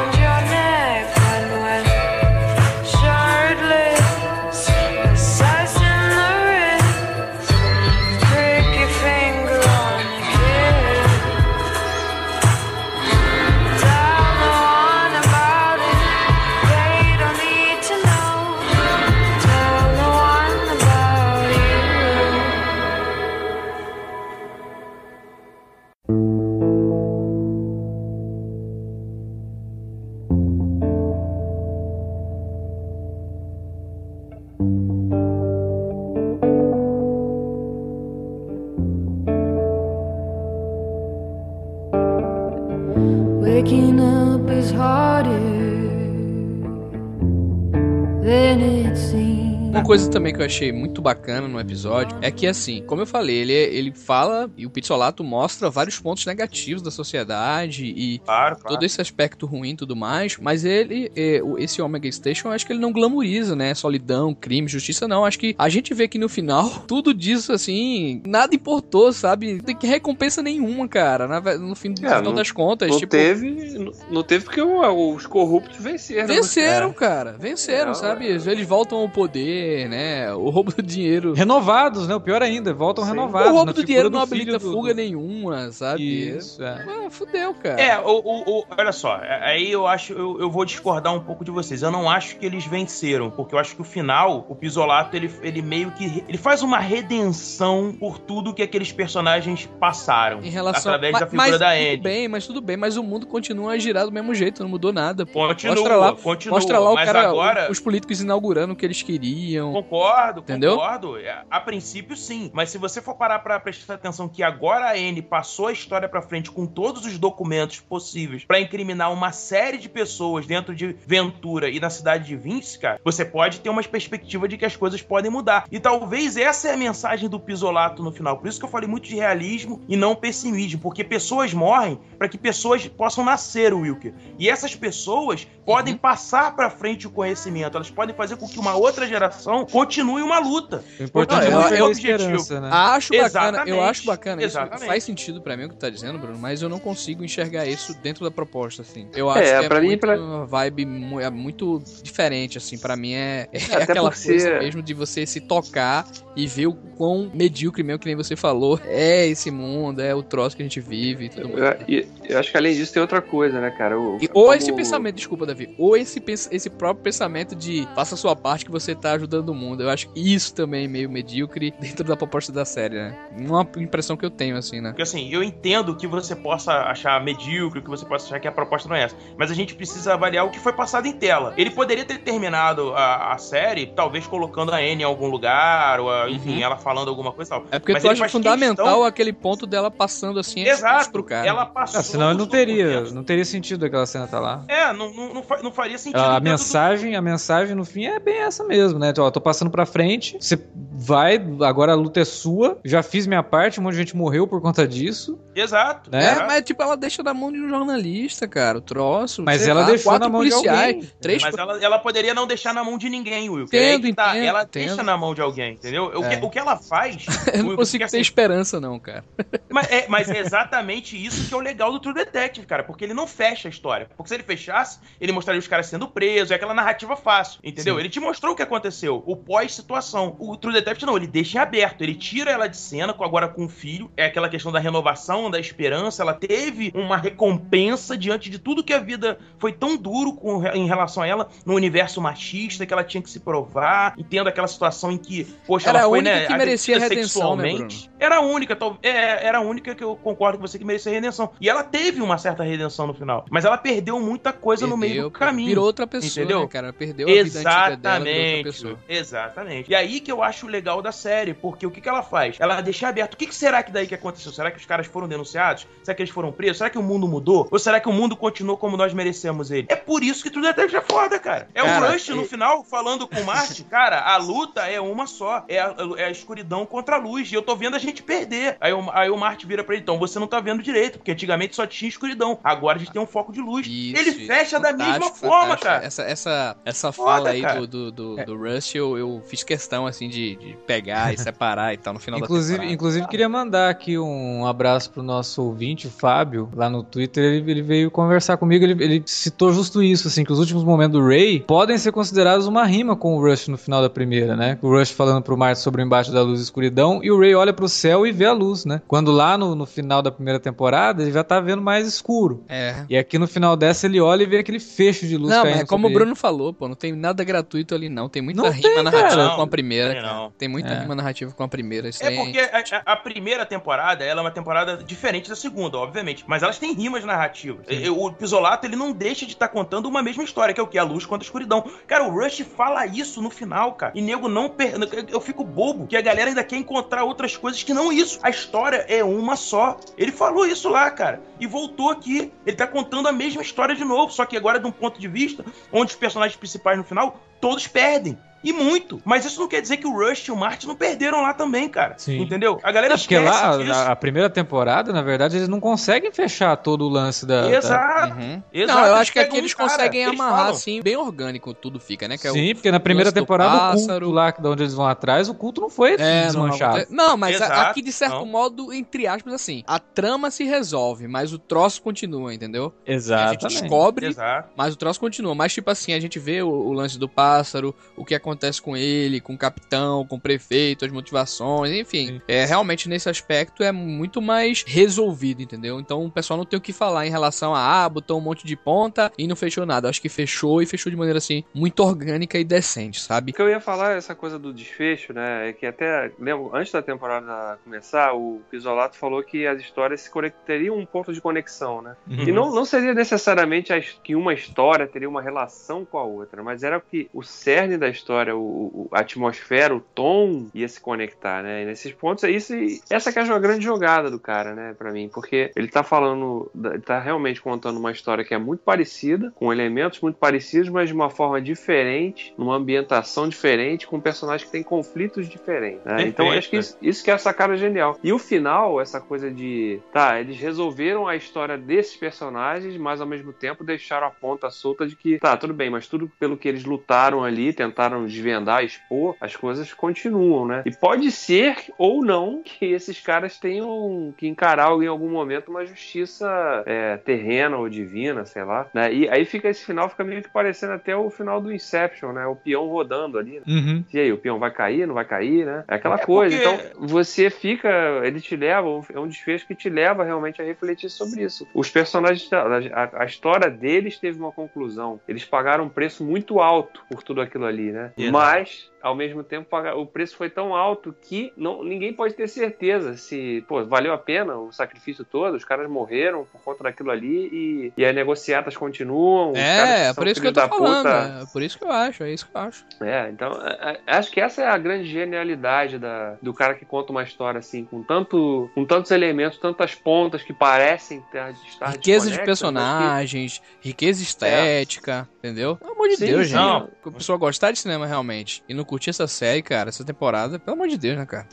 Coisa também que eu achei muito bacana no episódio é que, assim, como eu falei, ele, ele fala e o Pizzolato mostra vários pontos negativos da sociedade e Claro, claro. todo esse aspecto ruim e tudo mais, mas ele, é, esse Omega Station, eu acho que ele não glamoriza, né? Solidão, crime, justiça, não. Acho que a gente vê que no final, [LAUGHS] tudo disso, assim, nada importou, sabe? Não tem que recompensa nenhuma, cara. No fim, É, final não- das contas, Não tipo. teve, não- não teve porque os corruptos venceram. né? Venceram, cara. Venceram, É, sabe? ué. Eles voltam ao poder, né? O roubo do dinheiro. Renovados, né? O pior ainda, voltam Sim. renovados. o roubo do dinheiro do não habilita do- fuga nenhuma, sabe? Isso, é. Ah, fudeu, cara. É, o, o, o- olha só, é- aí eu acho, eu, eu vou discordar um pouco de vocês. Eu não acho que eles venceram, porque eu acho que o final, o Pisolato, ele, ele meio que. Ele faz uma redenção por tudo que aqueles personagens passaram. Em relação Através mas, da figura mas da tudo Anne. bem, mas tudo bem, mas o mundo continua a girar do mesmo jeito, não mudou nada. pô. Continua, mostra lá, continua. mostra lá o mas cara, agora. os políticos inaugurando o que eles queriam. Concordo, Entendeu? concordo. É, A princípio, sim. Mas se você for parar pra prestar atenção que agora a Anne passou a história pra frente com todos os documentos possíveis pra incriminar uma série de pessoas dentro de Ventura e na cidade de Vince, cara, você pode ter uma perspectiva de que as coisas podem mudar. E talvez essa é a mensagem do Pisolato no final. Por isso que eu falei muito de realismo e não pessimismo. Porque pessoas morrem pra que pessoas possam nascer, Wilker. E essas pessoas podem passar pra frente o conhecimento. Elas podem fazer com que uma outra geração continue uma luta. O importante é Não, eu- a esperança, né? Acho bacana, Exatamente, eu acho bacana isso. exatamente. Faz sentido pra mim o que tu tá dizendo, Bruno, mas eu não consigo enxergar isso dentro da proposta, assim. Eu acho É, que é pra mim, muito, pra- uma vibe é muito diferente, assim. Pra mim é, é Até aquela porque- coisa mesmo de você se tocar e ver o quão medíocre mesmo, que nem você falou, é esse mundo, é o troço que a gente vive e tudo mais. Eu, eu acho que além disso tem outra coisa, né, cara? O- E- ou como- esse pensamento, desculpa, Davi, ou esse, esse próprio pensamento de faça a sua parte que você tá ajudando o mundo. Eu acho que isso também é meio medíocre dentro da proposta da série, né? Uma impressão que eu tenho, assim, né? Porque assim, eu entendo que você possa achar medíocre, que você possa achar que a proposta não é essa. Mas a gente precisa avaliar o que foi passado em tela. Ele poderia ter terminado a, a série, talvez colocando a Anne em algum lugar, ou a- enfim, Uhum. ela falando alguma coisa e tal. É porque Mas tu acha fundamental questão- aquele ponto dela passando assim Exato, pro cara. ela passou. Ah, senão ele não teria, não teria sentido aquela cena tá lá. É, não, não, não, fa- não faria sentido. A dentro do- mensagem, a mensagem no fim é bem essa mesmo, né? Ó, tô passando pra frente, você vai, agora a luta é sua, já fiz minha parte, um monte de gente morreu por conta disso, Exato. né? É, mas tipo, ela deixa na mão de um jornalista, cara, o troço. Mas ela lá, deixou quatro na mão de policiais, alguém. Três Mas ela, ela poderia não deixar na mão de ninguém, Will. Entendo, Aí que tá, entendo, Ela entendo. deixa na mão de alguém, entendeu? O, É. que, o que ela faz. [LAUGHS] Eu não consigo ter assim, esperança, não, cara. [LAUGHS] Mas é, mas é exatamente isso que é o legal do True Detective, cara. Porque ele não fecha a história. Porque se ele fechasse, ele mostraria os caras sendo presos, é aquela narrativa fácil, entendeu? Sim. Ele te mostrou o que aconteceu. O pós-situação. O True Detective não, ele deixa em aberto. Ele tira ela de cena, com agora com o filho. É aquela questão da renovação, da esperança. Ela teve uma recompensa diante de tudo que a vida foi tão duro com, em relação a ela, no universo machista, que ela tinha que se provar. E tendo aquela situação em que, poxa, Era ela a foi, única né, que merecia redenção, né, sexualmente. Era a única, é, era a única que eu concordo com você que merecia redenção. E ela teve uma certa redenção no final. Mas ela perdeu muita coisa no meio do Perdeu, caminho. Virou outra pessoa, Entendeu? né, cara? Perdeu a vida antiga dela, virou outra Exatamente, pessoa. Exatamente. E aí que eu acho legal da série, porque o que, que ela faz? Ela deixa aberto. O que, que será que daí que aconteceu? Será que os caras foram denunciados? Será que eles foram presos? Será que o mundo mudou? Ou será que o mundo continuou como nós merecemos ele? É por isso que True Detective é foda, cara. É Cara, o Rush no e- final falando com o Marte. [LAUGHS] Cara, a luta é uma só. É a, é a escuridão contra a luz. E eu tô vendo a gente perder. Aí o, aí o Marte vira pra ele, então você não tá vendo direito, porque antigamente só tinha escuridão. Agora a gente tem um foco de luz. Isso, ele fecha da mesma forma, cara. Essa, essa, essa Foda, fala aí cara. do, do, do, do Rush, eu, eu fiz questão, assim, de, de pegar e [LAUGHS] separar e tal, no final da Inclusive, temporada. inclusive queria mandar aqui um abraço pro nosso ouvinte, o Fábio, lá no Twitter. Ele, ele veio conversar comigo, ele, ele citou justo isso, assim, que os últimos momentos do Ray podem ser considerados uma rima com o Rush no final da primeira, né? O Rush falando pro Martin sobre o embate da luz e escuridão, e o Ray olha pro céu e vê a luz, né? Quando lá no, no final da primeira temporada, ele já tá vendo mais escuro. É. E aqui no final dessa ele olha e vê aquele fecho de luz Não, mas é como o sobre ele. Bruno falou, pô, não tem nada gratuito ali, não. Tem muita Não rima tem, narrativa com a primeira. Tem cara. não. Tem muita É. rima narrativa com a primeira. Isso É porque a, a- primeira temporada, ela é uma temporada diferente da segunda, obviamente. Mas elas têm rimas narrativas. E- O Pisolato, ele não deixa de estar contando uma mesma história, que é o que? A luz contra a escuridão. Cara, o Rush fala isso no final, cara. E nego não... Per... Eu fico bobo, que a galera ainda quer encontrar outras coisas que não isso. A história é uma só. Ele falou isso lá, cara. E voltou aqui. Ele tá contando a mesma história de novo, só que agora de um ponto de vista onde os personagens principais no final, todos perdem. E muito. Mas isso não quer dizer que o Rush e o Martin não perderam lá também, cara. Sim. Entendeu? A galera Acho que esquece lá, disso. a, primeira temporada, na verdade, eles não conseguem fechar todo o lance da. da- Exato. Uhum. Exato, Não, eu eles acho que aqui eles um cara, conseguem eles amarrar, falam. assim, bem orgânico tudo fica, né? Que é o- Sim, porque na primeira temporada o pássaro. culto lá, de onde eles vão atrás, o culto não foi É, desmanchado. aconte- não, mas a- Exato, aqui de certo não. modo, entre aspas, assim, a trama se resolve, mas o troço continua, entendeu? A gente descobre, Exato. mas o troço continua. Mas, tipo assim, a gente vê o, o lance do pássaro, o que acontece com ele, com o capitão, com o prefeito, as motivações, enfim. Sim. É, realmente, nesse aspecto, é muito mais resolvido, entendeu? Então, o pessoal não tem o que falar em relação a, ah, botou um monte de ponta e não fechou nada. Acho que fechou e fechou de maneira, assim, muito orgânica e decente, sabe? O que eu ia falar, essa coisa do desfecho, né? É que até, lembro, antes da temporada começar, o Pisolato falou que as histórias se teriam um ponto de conexão, né? Uhum. E não, não seria necessariamente que uma história teria uma relação com a outra, mas era que o cerne da história, o, o- a atmosfera, o tom ia se conectar, né? E nesses pontos, é isso, e essa que é a grande jogada do cara, né, Pra mim, porque ele tá falando, ele tá realmente contando uma história que é muito parecida, com elementos muito parecidos, mas de uma forma diferente, numa ambientação diferente, com personagens que têm conflitos diferentes, né? Então, acho que isso, isso que é essa cara genial. E o final, essa coisa de, tá, eles resolveram a história desses personagens, mas ao mesmo tempo deixaram a ponta solta de que, tá, tudo bem, mas tudo pelo que eles lutaram ali, tentaram desvendar, expor, as coisas continuam, né? E pode ser ou não que esses caras tenham que encarar em algum momento uma justiça é, terrena ou divina, sei lá, né? E aí fica esse final, fica meio que parecendo até o final do Inception, né? O peão rodando ali, né? Uhum. E aí, o peão vai cair, não vai cair, né? É aquela É coisa. porque- Então, você fica. Ele te leva, é um desfecho que te leva realmente a refletir sobre isso. Os personagens, a, a história deles teve uma conclusão. Eles pagaram um preço muito alto por tudo aquilo ali, né? Exato. Mas. Ao mesmo tempo, o preço foi tão alto que não, ninguém pode ter certeza se, pô, valeu a pena o sacrifício todo. Os caras morreram por conta daquilo ali e, e as negociatas continuam. É, é por isso que eu tô falando. puta- É por isso que eu acho, é isso que eu acho. é, então é, é, acho que essa é a grande genialidade da, do cara que conta uma história assim, com, tanto, com tantos elementos, tantas pontas que parecem ter, estar Riqueza de personagens, riqueza estética, entendeu? Pelo amor de Sim, Deus, gente. Não. Se a pessoa gostar de cinema realmente e não curtir essa série, cara, essa temporada, pelo amor de Deus, né, cara?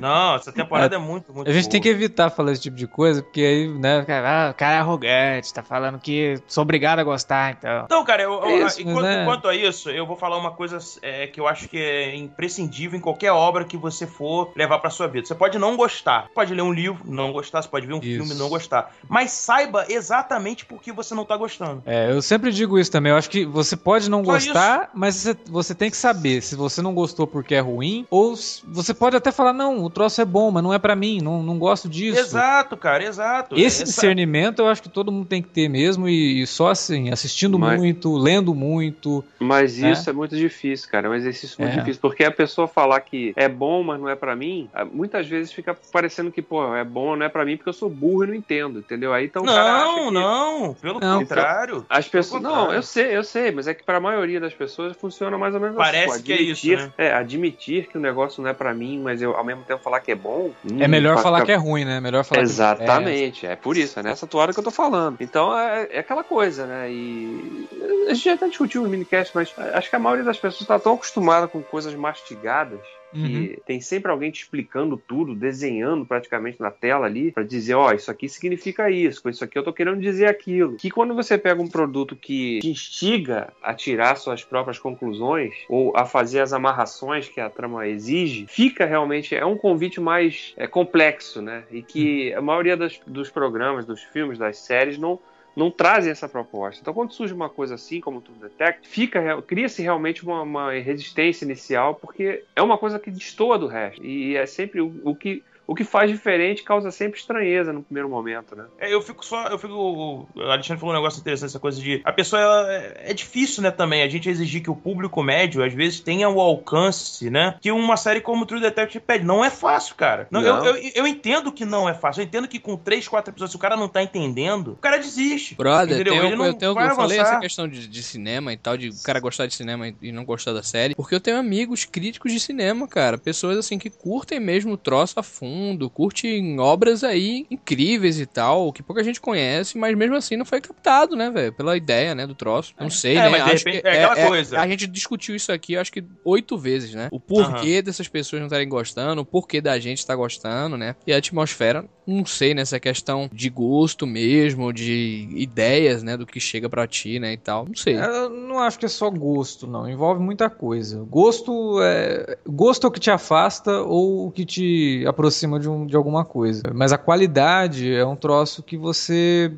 Não, essa temporada é muito, muito A gente boa. tem que evitar falar esse tipo de coisa, porque aí, né, cara, ah, o cara é arrogante, tá falando que sou obrigado a gostar, então. Então, cara, eu, eu- Isso, enquanto, né? enquanto a isso, eu vou falar uma coisa é, que eu acho que é imprescindível em qualquer obra que você for levar pra sua vida. Você pode não gostar, pode ler um livro, não gostar, você pode ver um Isso. filme, não gostar. Mas saiba exatamente por que você não tá gostando. É, eu sempre digo isso também. Eu acho que você pode não Só gostar, mas você, você tem que saber se você não gostou porque é ruim, ou você pode até falar, não, o troço é bom, mas não é pra mim, não, não gosto disso. Exato, cara, exato. Esse Essa- discernimento eu acho que todo mundo tem que ter mesmo, e, e só assim, assistindo Mas- muito, lendo muito. Mas É. isso é muito difícil, cara. É um exercício muito É. difícil. Porque a pessoa falar que é bom, mas não é pra mim, muitas vezes fica parecendo que, pô, é bom, não é pra mim porque eu sou burro e não entendo, entendeu? Aí então o cara acha Não, que- não, pelo Não. contrário. As pessoas. Pelo Não, contrário. eu sei, eu sei, mas é que pra maioria das pessoas funciona mais ou menos Parece assim. pô, que é isso, admitir- né? É, admitir que o negócio não é pra mim, mas eu ao mesmo tempo falar que é bom. hum, É melhor falar ficar- que é ruim, né? Melhor falar Exatamente, é por isso, é nessa toada que eu tô falando. Então é, é aquela coisa, né? E a gente já até discutiu no minicast, mas acho que a maioria das pessoas tá tão acostumada com coisas mastigadas Que. Uhum. que tem sempre alguém te explicando tudo, desenhando praticamente na tela ali, pra dizer, ó, isso aqui significa isso, com isso aqui eu tô querendo dizer aquilo. Que quando você pega um produto que te instiga a tirar suas próprias conclusões ou a fazer as amarrações que a trama exige, fica realmente é um convite mais é, complexo, né? E que a maioria das- dos programas, dos filmes, das séries não não trazem essa proposta. Então, quando surge uma coisa assim, como o True Detect, fica cria-se realmente uma, uma resistência inicial, porque é uma coisa que destoa do resto. E é sempre o, o que o que faz diferente causa sempre estranheza no primeiro momento, né? É, eu fico só. Eu fico. O Alexandre falou um negócio interessante, essa coisa de. A pessoa. ela- é, é difícil, né, também, a gente exigir que o público médio, às vezes, tenha o alcance, né? Que uma série como True Detective pede. Não é fácil, cara. Não, Não. Eu, eu, eu entendo que não é fácil. Eu entendo que com três, quatro episódios, se o cara não tá entendendo, o cara desiste. Brother, Entendeu? tem, Ele eu, não eu, tenho, vai eu falei avançar. essa questão de, de cinema e tal, de o cara gostar de cinema e- e não gostar da série, porque eu tenho amigos críticos de cinema, cara. Pessoas assim que curtem mesmo o troço a fundo, curtem obras aí incríveis e tal, que pouca gente conhece, mas mesmo assim não foi captado, né, velho? Pela ideia, né, do troço. Não sei, É, né? mas de Acho repente que é aquela coisa. A gente discutiu isso aqui, acho que oito vezes, né? O porquê dessas pessoas não estarem gostando, o porquê da gente estar gostando, né? E a atmosfera, não sei, nessa questão de gosto mesmo, de ideias, né, do que chega pra ti, né, e tal. Não sei. Eu não acho que é só gosto, não. Envolve muita coisa. Gosto é, gosto é o que te afasta ou o que te aproxima de, um, de alguma coisa. Mas a qualidade é um troço que você.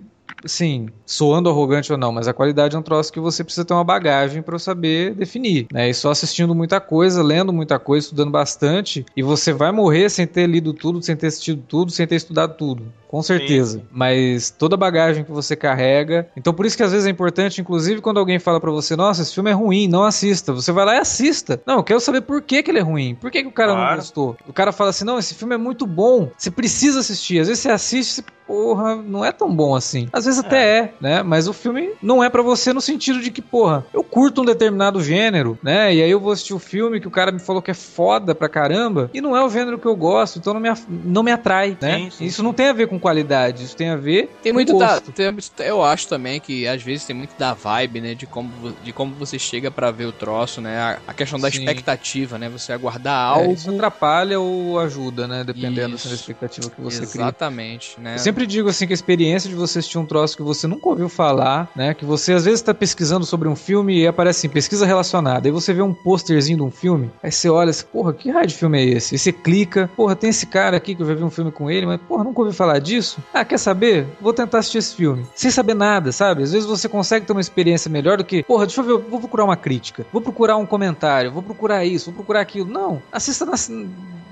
Sim, soando arrogante ou não, mas a qualidade é um troço que você precisa ter uma bagagem para saber definir, né? E só assistindo muita coisa, lendo muita coisa, estudando bastante, e você vai morrer sem ter lido tudo, sem ter assistido tudo, sem ter estudado tudo. Com certeza. Mas toda a bagagem que você carrega. Então por isso que às vezes é importante, inclusive quando alguém fala pra você, nossa, esse filme é ruim, não assista. Você vai lá e assista. Não, eu quero saber por que, que ele é ruim. Por que, que o cara não Claro. gostou? O cara fala assim, não, esse filme é muito bom. Você precisa assistir. Às vezes você assiste, você, porra, não é tão bom assim. Às vezes até é, né? Mas o filme não é pra você no sentido de que, porra, eu curto um determinado gênero, né? E aí eu vou assistir o filme que o cara me falou que é foda pra caramba. E não é o gênero que eu gosto, então não me, não me atrai, né? Sim, sim. Isso não tem a ver com qualidade, isso tem a ver Tem com muito da, gosto. tem- eu acho também que às vezes tem muito da vibe, né, de como de como você chega pra ver o troço, né? A, a questão da Sim. expectativa, né? Você aguardar É, algo isso atrapalha ou ajuda, né? Dependendo Isso. da expectativa que você cria. Exatamente, né? Eu sempre digo assim que a experiência de você assistir um troço que você nunca ouviu falar, né? Que você às vezes tá pesquisando sobre um filme e aparece assim, pesquisa relacionada. Aí você vê um posterzinho de um filme, aí você olha assim, porra, que raio de filme é esse? Aí você clica, porra, tem esse cara aqui que eu já vi um filme com ele, mas porra, nunca ouvi falar disso. Ah, quer saber? Vou tentar assistir esse filme. Sem saber nada, sabe? Às vezes você consegue ter uma experiência melhor do que, porra, deixa eu ver, vou procurar uma crítica, vou procurar um comentário, vou procurar isso, vou procurar aquilo. Não, assista nas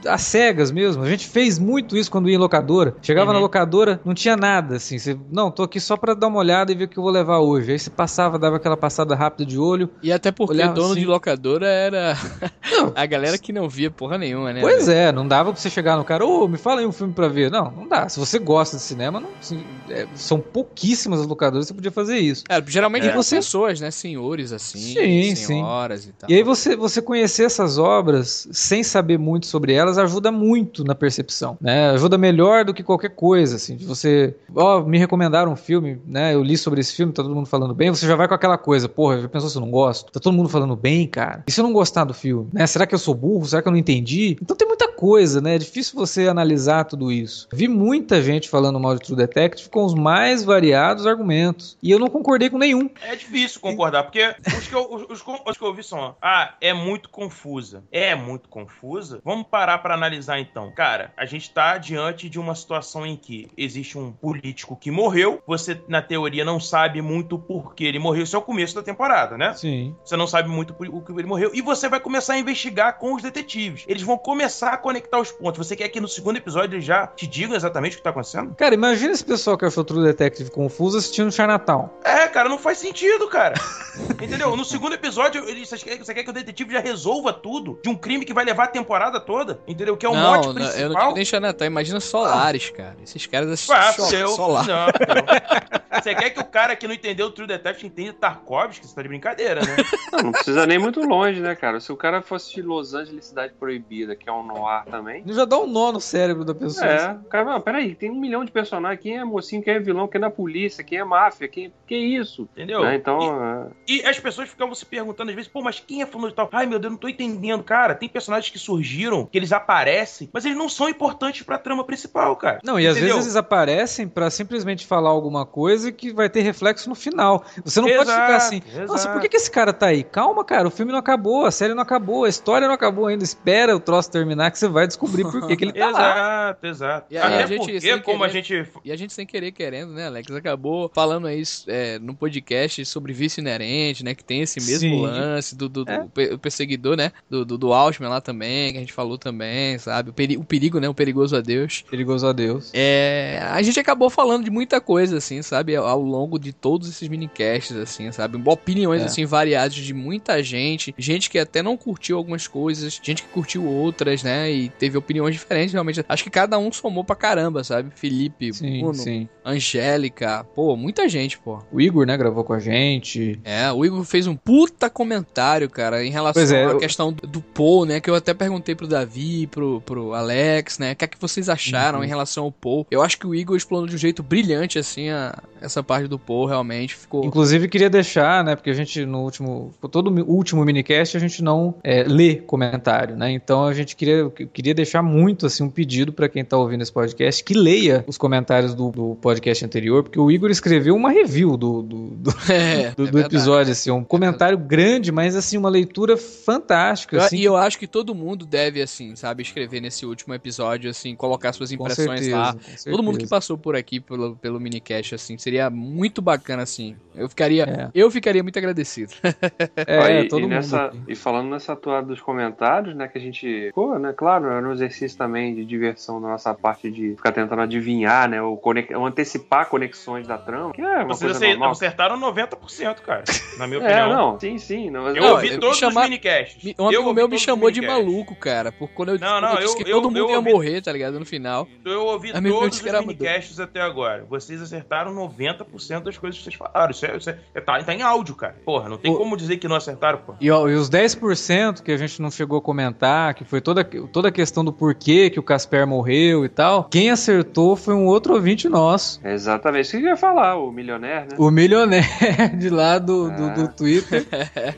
às cegas mesmo. A gente fez muito isso quando ia em locadora. Chegava Uhum. na locadora, não tinha nada, assim. Você, não, tô aqui só pra dar uma olhada e ver o que eu vou levar hoje. Aí você passava, dava aquela passada rápida de olho. E até porque Olhava dono assim- de locadora era [LAUGHS] a galera que não via porra nenhuma, né? Pois velho? é, não dava pra você chegar no cara, ô, me fala aí um filme pra ver. Não, não dá. Se você gosta de cinema, não, assim, é, são pouquíssimas as locadoras que você podia fazer isso. É, geralmente É. você pessoas, né? Senhores assim, Sim, sim. senhoras e tal. E aí você, você conhecer essas obras sem saber muito sobre elas ajuda muito na percepção, né? Ajuda melhor do que qualquer coisa, assim. De você, ó, me recomendaram um filme, né? Eu li sobre esse filme, tá todo mundo falando bem. Você já vai com aquela coisa, porra, já pensou se eu não gosto? Tá todo mundo falando bem, cara. E se eu não gostar do filme, né? Será que eu sou burro? Será que eu não entendi? Então tem muita coisa, né? É difícil você analisar tudo isso. Vi muita gente falando mal de True Detective com os mais variados argumentos. E eu não concordei com nenhum. É difícil concordar, porque os que, eu, os, os os que eu ouvi são, ah, é muito confusa. É muito confusa? Vamos parar pra analisar então. Cara, a gente tá diante de uma situação em que existe um político que morreu, você, na teoria, não sabe muito por que ele morreu. Isso é o começo da temporada, né? Sim. Você não sabe muito por que ele morreu. E você vai começar a investigar com os detetives. Eles vão começar a conectar os pontos. Você quer que no segundo episódio eles já te digam exatamente o que tá acontecendo? Cara, imagina esse pessoal que achou True Detective confuso assistindo Chinatown. É, cara, não faz sentido, cara. [LAUGHS] Entendeu? No segundo episódio, ele, você, quer, você quer que o detetive já resolva tudo de um crime que vai levar a temporada toda? Entendeu? Que é o não, mote não, principal. eu não digo nem Xanatão, imagina Solares, cara. Esses caras assistem Ah, Sol- seu, Solar. não, não. [LAUGHS] Você quer que o cara que não entendeu o True Detective entenda Tarkovsky? Você tá de brincadeira, né? [LAUGHS] Não, não precisa nem muito longe, né, cara? Se o cara fosse de Los Angeles Cidade Proibida, que é um noir também. Já dá um nó no cérebro da pessoa. É, cara, não, peraí, tem um milhão de personagens. Quem é mocinho, quem é vilão, quem é da polícia, quem é máfia, quem. Que isso? Entendeu? Né, Então, é, E as pessoas ficavam se perguntando às vezes, pô, mas quem é fulano de tal? Ai, meu Deus, não tô entendendo, cara. Tem personagens que surgiram, que eles aparecem, mas eles não são importantes pra trama principal, cara. Não, e às Entendeu? vezes eles aparecem pra simplesmente falar alguma coisa que vai ter reflexo no final. Você não pode Exato, ficar assim, exato. nossa, por que, que esse cara tá aí? Calma, cara, o filme não acabou, a série não acabou, a história não acabou ainda. Espera o troço terminar que você vai descobrir por que, que ele [LAUGHS] tá lá. Exato, exato. E Até a gente, porque, como a querer- gente E a gente sem querer querendo, né, Alex? Acabou falando aí é, no podcast sobre vício inerente, né? Que tem esse mesmo Sim. lance do, do- do É. pe- o perseguidor, né? Do, do, do Altman lá também, que a gente falou também, sabe? O, peri- o perigo, né? O perigoso a Deus. Perigoso a Deus. É, a gente acabou falando de muita coisa, assim, sabe? Ao longo de todos esses minicasts, assim, sabe? Opiniões, É. assim, variadas de muita gente. Gente que até não curtiu algumas coisas, gente que curtiu outras, né? E teve opiniões diferentes, realmente. Acho que cada um somou pra caramba, sabe? Felipe, Sim, Bruno, sim. Angélica, pô, muita gente, pô. O Igor, né, gravou com a gente. É, o Igor fez um puta comentário, cara, em relação é, à eu- questão do, do Paul, né? Que eu até perguntei pro Davi, pro, pro Alex, né? O que é que vocês acharam Uhum. em relação ao Paul? Eu acho que o Igor explanou de um jeito brilhante, assim, a- essa parte do Paul, realmente. Ficou. Inclusive, queria deixar, né, porque a gente no último, todo último minicast a gente não é, lê comentário, né? Então a gente queria, queria deixar muito assim um pedido pra quem tá ouvindo esse podcast que leia os comentários do, do podcast anterior, porque o Igor escreveu uma review do, do, do, [LAUGHS] É, do- é do verdade. episódio, assim, um comentário grande, mas assim uma leitura fantástica, assim. e eu acho que todo mundo deve, assim, sabe, escrever nesse último episódio, assim, colocar suas impressões certeza, lá. Todo mundo que passou por aqui pelo, pelo minicast, assim, seria muito bacana, assim. Eu ficaria, É. eu ficaria muito agradecido. [LAUGHS] É, e, todo e mundo. nessa- e falando nessa toada dos comentários, né, que a gente. Pô, né, claro, era um exercício também de diversão da nossa parte de ficar tentando adivinhar, né, ou, conec- ou antecipar conexões da trama, que é uma Vocês coisa normal. acertaram 90%, cara. Na minha [LAUGHS] É, opinião. não, sim, sim. Não, mas Eu Não, ouvi eu- todos chamar- os minicasts. Me- Um amigo meu me chamou de maluco, cara, por quando eu, Não, não, eu disse eu- que eu- todo mundo eu ia ouvi- morrer, tá ligado? No final. Eu ouvi todos os que era minicasts até agora. Vocês acertaram 90% das coisas que vocês falaram. Isso, é, isso é- é- tá, tá em áudio, cara. Porra, não tem O- como dizer que não acertaram, pô. E, ó, e os 10% que a gente não chegou a comentar, que foi toda, toda a questão do porquê que o Casper morreu e tal, quem acertou foi um outro ouvinte nosso. Exatamente. Isso que eu ia falar, o milionaire, né? O milionaire de lá do, do, Ah. do Twitter,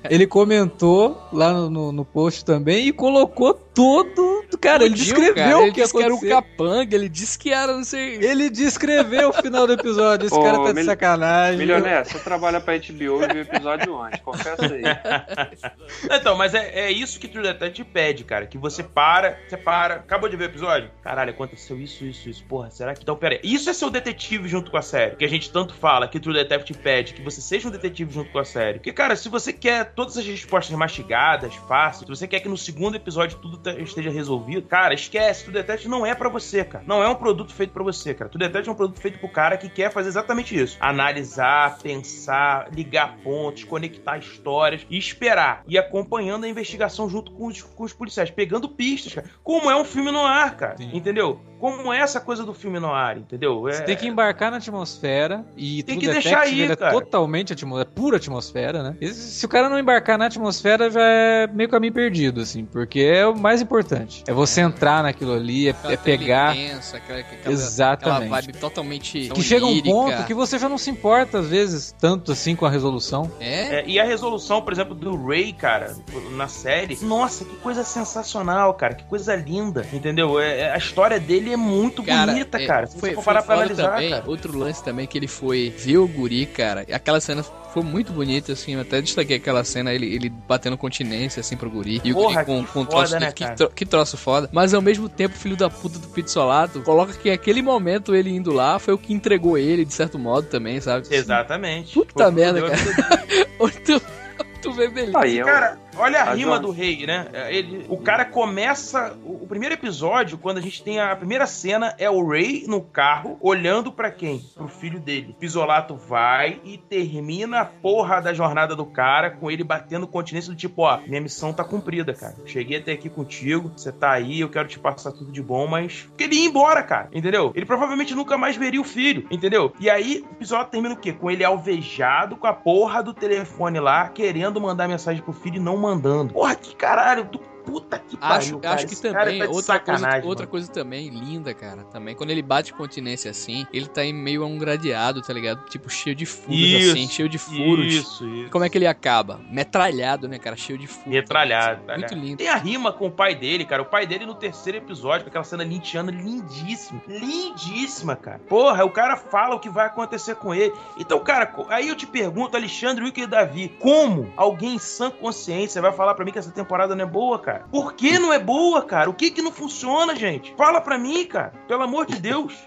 ele comentou lá no, no, no post também e colocou todo. Cara, ele descreveu cara. o ele que disse que era o capanga, ele disse que era, não sei. Ele descreveu o final do episódio. Esse Ô, cara tá de sacanagem. Milionaire, você trabalha pra HBO e viu o episódio antes, confessa aí. [LAUGHS] Então, mas é, é isso que True Detective pede, cara. Que você para, você para. Acabou de ver o episódio? Caralho, aconteceu isso, isso, isso. Porra, será que. Então, pera aí. Isso é ser o detetive junto com a série. Que a gente tanto fala que True Detective pede. Que você seja um detetive junto com a série. Porque, cara, se você quer todas as respostas mastigadas, fáceis, se você quer que no segundo episódio tudo esteja resolvido, cara, esquece. True Detective não é pra você, cara. Não é um produto feito pra você, cara. True Detective é um produto feito pro cara que quer fazer exatamente isso. Analisar, pensar, ligar pontos, conectar histórias e esperar. E acompanhando a investigação junto com os, com os policiais, pegando pistas, cara. Como é um filme no ar, cara. Sim. Entendeu? Como é essa coisa do filme no ar, entendeu? É... Você tem que embarcar na atmosfera e Tem que deixar Detective, aí, ele é cara. totalmente atmosfera, é pura atmosfera, né? Se o cara não embarcar na atmosfera, já é meio caminho perdido, assim, porque é o mais mais importante. É você entrar naquilo ali, é, é pegar. aquela, aquela, Exatamente. aquela vibe totalmente. Que chega um ponto que você já não se importa, às vezes, tanto assim com a resolução. É? É, e a resolução, por exemplo, do Ray, cara, na série, nossa, que coisa sensacional, cara, que coisa linda, entendeu? É, é- a história dele é muito bonita, é, cara. Se foi, você for foi parar pra analisar, também, cara. Outro lance também que ele foi ver o guri, cara. Aquela cena foi muito bonita, assim. Eu até destaquei aquela cena, ele, ele batendo continência, assim, pro guri. E o Porra, guri com, que com um foda, troço. né, que, tro- que troço foda. Mas ao mesmo tempo, o filho da puta do Pizzolato coloca que aquele momento ele indo lá foi o que entregou ele, de certo modo, também, sabe? Exatamente. Puta o merda, cara. tu, tu vê beleza. Aí Cara, olha a A rima Jorge. do rei, né? Ele, o cara começa. O, o primeiro episódio, quando a gente tem a primeira cena, é o Ray no carro, olhando pra quem? Pro filho dele. Pisolato vai e termina a porra da jornada do cara com ele batendo continência do tipo: ó, minha missão tá cumprida, cara. Cheguei até aqui contigo, você tá aí, eu quero te passar tudo de bom, mas. Porque ele ia embora, cara, entendeu? Ele provavelmente nunca mais veria o filho, entendeu? E aí o episódio termina o quê? Com ele alvejado com a porra do telefone lá, querendo mandar mensagem pro filho e não mandando. Porra, que caralho, puta que pariu, Acho, cara. acho que Esse também, tá outra, coisa, outra coisa também linda, cara, também, quando ele bate continência assim, ele tá em meio a um gradeado, tá ligado? Tipo, cheio de furos, Isso, assim, cheio de furos. Isso, isso. Como é que ele acaba? Metralhado, né, cara? Cheio de furos. Metralhado, Muito metralhado. lindo. Tem a rima com o pai dele, cara. O pai dele no terceiro episódio, com aquela cena lintiana lindíssima. Lindíssima, cara. Porra, o cara fala o que vai acontecer com ele. Então, cara, aí eu te pergunto, Alexandre, Wilker e Davi, como alguém em sã consciência vai falar pra mim que essa temporada não é boa, cara? Por que não é boa, cara? O que que não funciona, gente? Fala pra mim, cara. Pelo amor de Deus. [LAUGHS]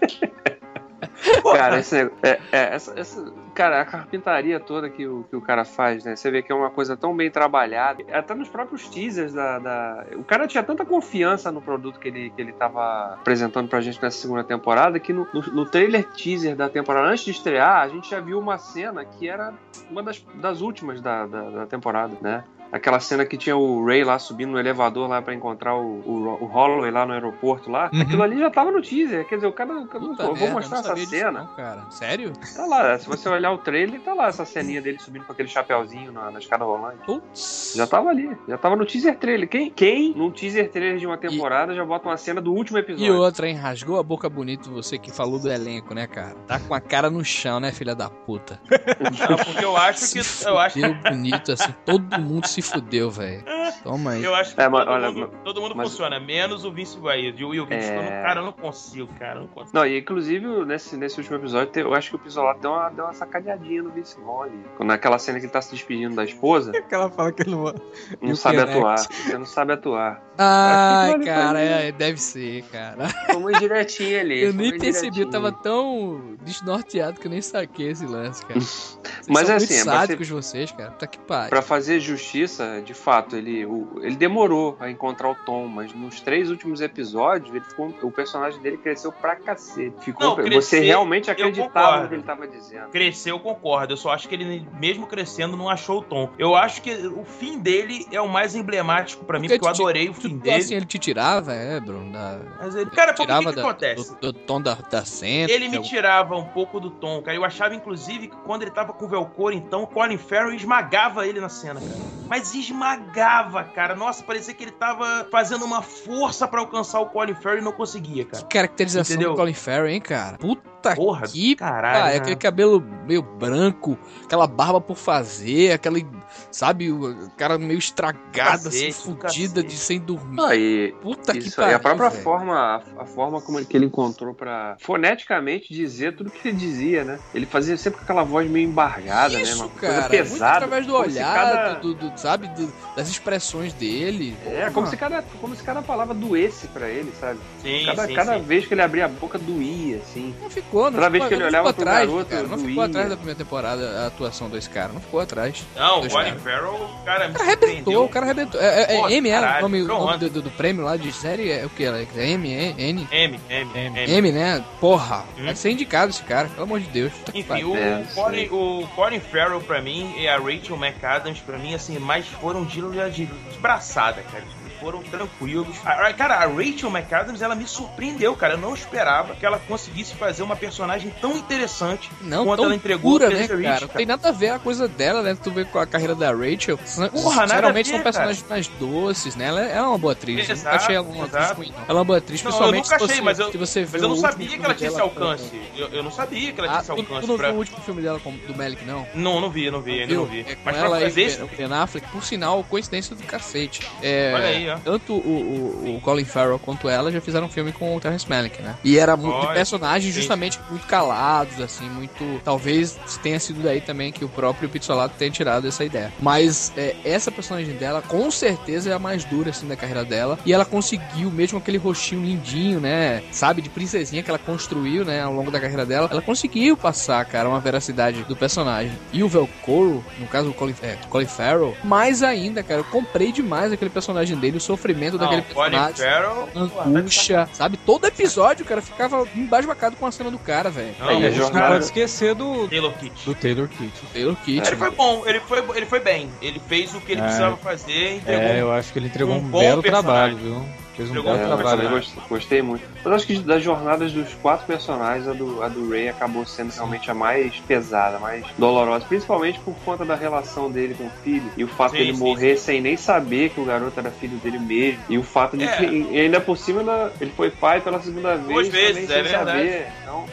Porra, Cara, esse é, é, essa, essa- cara, a carpintaria toda que o, que o cara faz, né? Você vê que é uma coisa tão bem trabalhada. Até nos próprios teasers da, da- O cara tinha tanta confiança no produto que ele, que ele tava apresentando pra gente nessa segunda temporada que no, no, no trailer teaser da temporada, antes de estrear, a gente já viu uma cena que era uma das, das últimas da, da, da temporada, né? Aquela cena que tinha o Ray lá subindo no elevador lá pra encontrar o, o, o Holloway lá no aeroporto lá. Uhum. Aquilo ali já tava no teaser. Quer dizer, o cara. eu Puta vou merda, mostrar não essa cena. não, cara. Sério? Tá lá, se você olhar o trailer, tá lá essa ceninha dele subindo com aquele chapéuzinho na, na escada rolante. Putz. Já tava ali, já tava no teaser trailer. Quem, quem num teaser trailer de uma temporada já bota uma cena do último E episódio? outra, hein? Rasgou a boca bonito você que falou do elenco, né, cara? Tá com a cara no chão, né, filha da puta? [LAUGHS] não, porque eu acho que. Eu acho que bonito, assim. Todo mundo se fudeu, velho. Toma aí. Eu acho que É, todo, olha, mundo, todo mundo mas- funciona, menos o Vince Guaid. E o Will Vince, É. eu não- cara, eu não consigo, cara, eu não consigo. Não, e inclusive nesse, nesse último episódio, eu acho que o Pisolato deu uma, deu uma sacaneadinha no Vince Vaughn. Naquela cena que ele tá se despedindo da esposa, [LAUGHS] Que ela fala que ele não. não You sabe atuar. Você não sabe atuar. Ai, cara, é, deve ser, cara. Foi uma indiretinha ali. Eu nem percebi, eu tava tão desnorteado que eu nem saquei esse lance, cara. Vocês Mas são é muito assim, é pra sádicos vocês, cara. Tá que pariu. Pra fazer justiça, de fato, ele, o- ele demorou a encontrar o Tom, mas nos três últimos episódios, ele ficou, o personagem dele cresceu pra cacete. Ficou, Não, crescer, você realmente acreditava no que ele tava dizendo. Cresceu, eu concordo. Eu só acho que ele, mesmo crescendo, não achou o tom. Eu acho que o fim dele é o mais emblemático pra mim, Porque porque eu te- adorei o fim Tipo, dele. assim, ele te tirava, é, Bruno? Da... Mas ele, cara, porque o tirava que, que da- acontece? Do, do tom da, da cena. Ele me é tirava um pouco do tom, cara. Eu achava, inclusive, que quando ele tava com o Velcor, então, o Colin Farrell esmagava ele na cena, cara. Mas esmagava, cara. Nossa, parecia que ele tava fazendo uma força pra alcançar o Colin Farrell e não conseguia, cara. Que caracterização Entendeu? do Colin Farrell, hein, cara? Puta Porra, que caralho. pariu. né? Aquele cabelo meio branco, aquela barba por fazer, aquele, sabe, o cara meio estragado, assim, Cacete, fudida cacete. de sem dormir. Ah, e Puta que isso, pariu. e a própria velho. forma, a, a forma como ele, que ele encontrou pra foneticamente dizer tudo que ele dizia, né? Ele fazia sempre com aquela voz meio embargada, né? Isso, Uma cara, coisa muito pesada. através do olhar, cada- do, do- sabe, do- das expressões dele. É, como se, cada, como se cada palavra doesse pra ele, sabe? Sim, Cada, sim, cada sim. vez que ele abria a boca doía, assim. Não ficou, não Toda vez ficou, que ele não olhava ficou pro atrás, garoto, cara, não ficou atrás da primeira temporada a atuação desse cara, não ficou atrás. Não, o Colin. Farrell, cara, O cara arrebentou, o cara arrebentou. É, é, Pô, é M, é? O nome, ficou nome ontem. do, do prêmio lá de série é o que? Alex? É M, é? N? M, M, M. M, né? Porra, Hum. vai ser indicado esse cara, pelo amor de Deus. Enfim, o, É, Colin, o Colin Farrell pra mim e a Rachel McAdams pra mim, assim, mais foram de, de, de braçada, cara. Foram tranquilos. A- a- cara, a Rachel McAdams, ela me surpreendeu, cara. Eu não esperava que ela conseguisse fazer uma personagem tão interessante Não, quanto tão ela entregou pura, né, cara? Rich, Não tem nada a ver a coisa dela, né? Tu vê com a carreira da Rachel. Porra, geralmente ver, são personagens mais doces, né? Ela é ela é uma boa atriz. eu nunca Exato, achei ela uma atriz ruim, não. Ela é uma boa atriz, Não, eu principalmente nunca se achei, você, mas eu, se você vê mas eu não sabia que ela tinha esse alcance. Eu, eu não sabia que ela tinha Ah, esse tu, tu alcance não pra... viu o último filme dela com, do Malik, não? Não, não vi, não vi, ainda não Viu? vi. É Mas pra ela e fazer esse... O Ben Affleck, por sinal, coincidência do cacete. É, Olha aí, ó. Tanto o, o, o Colin Farrell quanto ela já fizeram um filme com o Terrence Malick, né? E era muito de Olha, personagens justamente muito calados, assim, muito... Talvez tenha sido daí também que o próprio Pizzolato tenha tirado essa ideia. Mas é, essa personagem dela, com certeza, é a mais dura, assim, da carreira dela. E ela conseguiu, mesmo aquele rostinho lindinho, né? Sabe, de princesinha que ela construiu, né? Ao longo da carreira dela. Ela conseguiu passar, cara, uma veracidade do personagem. E o Velcoro, no caso o Colin, é, Colin Farrell, mais ainda, cara. Eu comprei demais aquele personagem dele, o sofrimento daquele Não, Colin personagem. Farrell... pô, tá Angústia, sabe? Todo episódio, cara, ficava embasbacado com a cena do cara, velho. Não, Aí, a a gente não pode esquecer do, Taylor Kitsch. do Taylor Kitsch. Taylor Kitsch. Ele foi bom, ele foi, ele foi bem. Ele fez o que ele É. precisava fazer e entregou. É, eu acho que ele entregou um um, bom belo personagem. trabalho, viu? Fez um É, bom trabalho. gostei, gostei muito. Mas acho que das jornadas dos quatro personagens, a do, a do Ray acabou sendo realmente a mais pesada, a mais dolorosa. Principalmente por conta da relação dele com o filho. E o fato Sim, dele sim, morrer sem nem saber que o garoto era filho dele mesmo. E o fato de É. que, e ainda por cima, ele foi pai pela segunda vez. Duas vezes, também é sem verdade. saber. Então,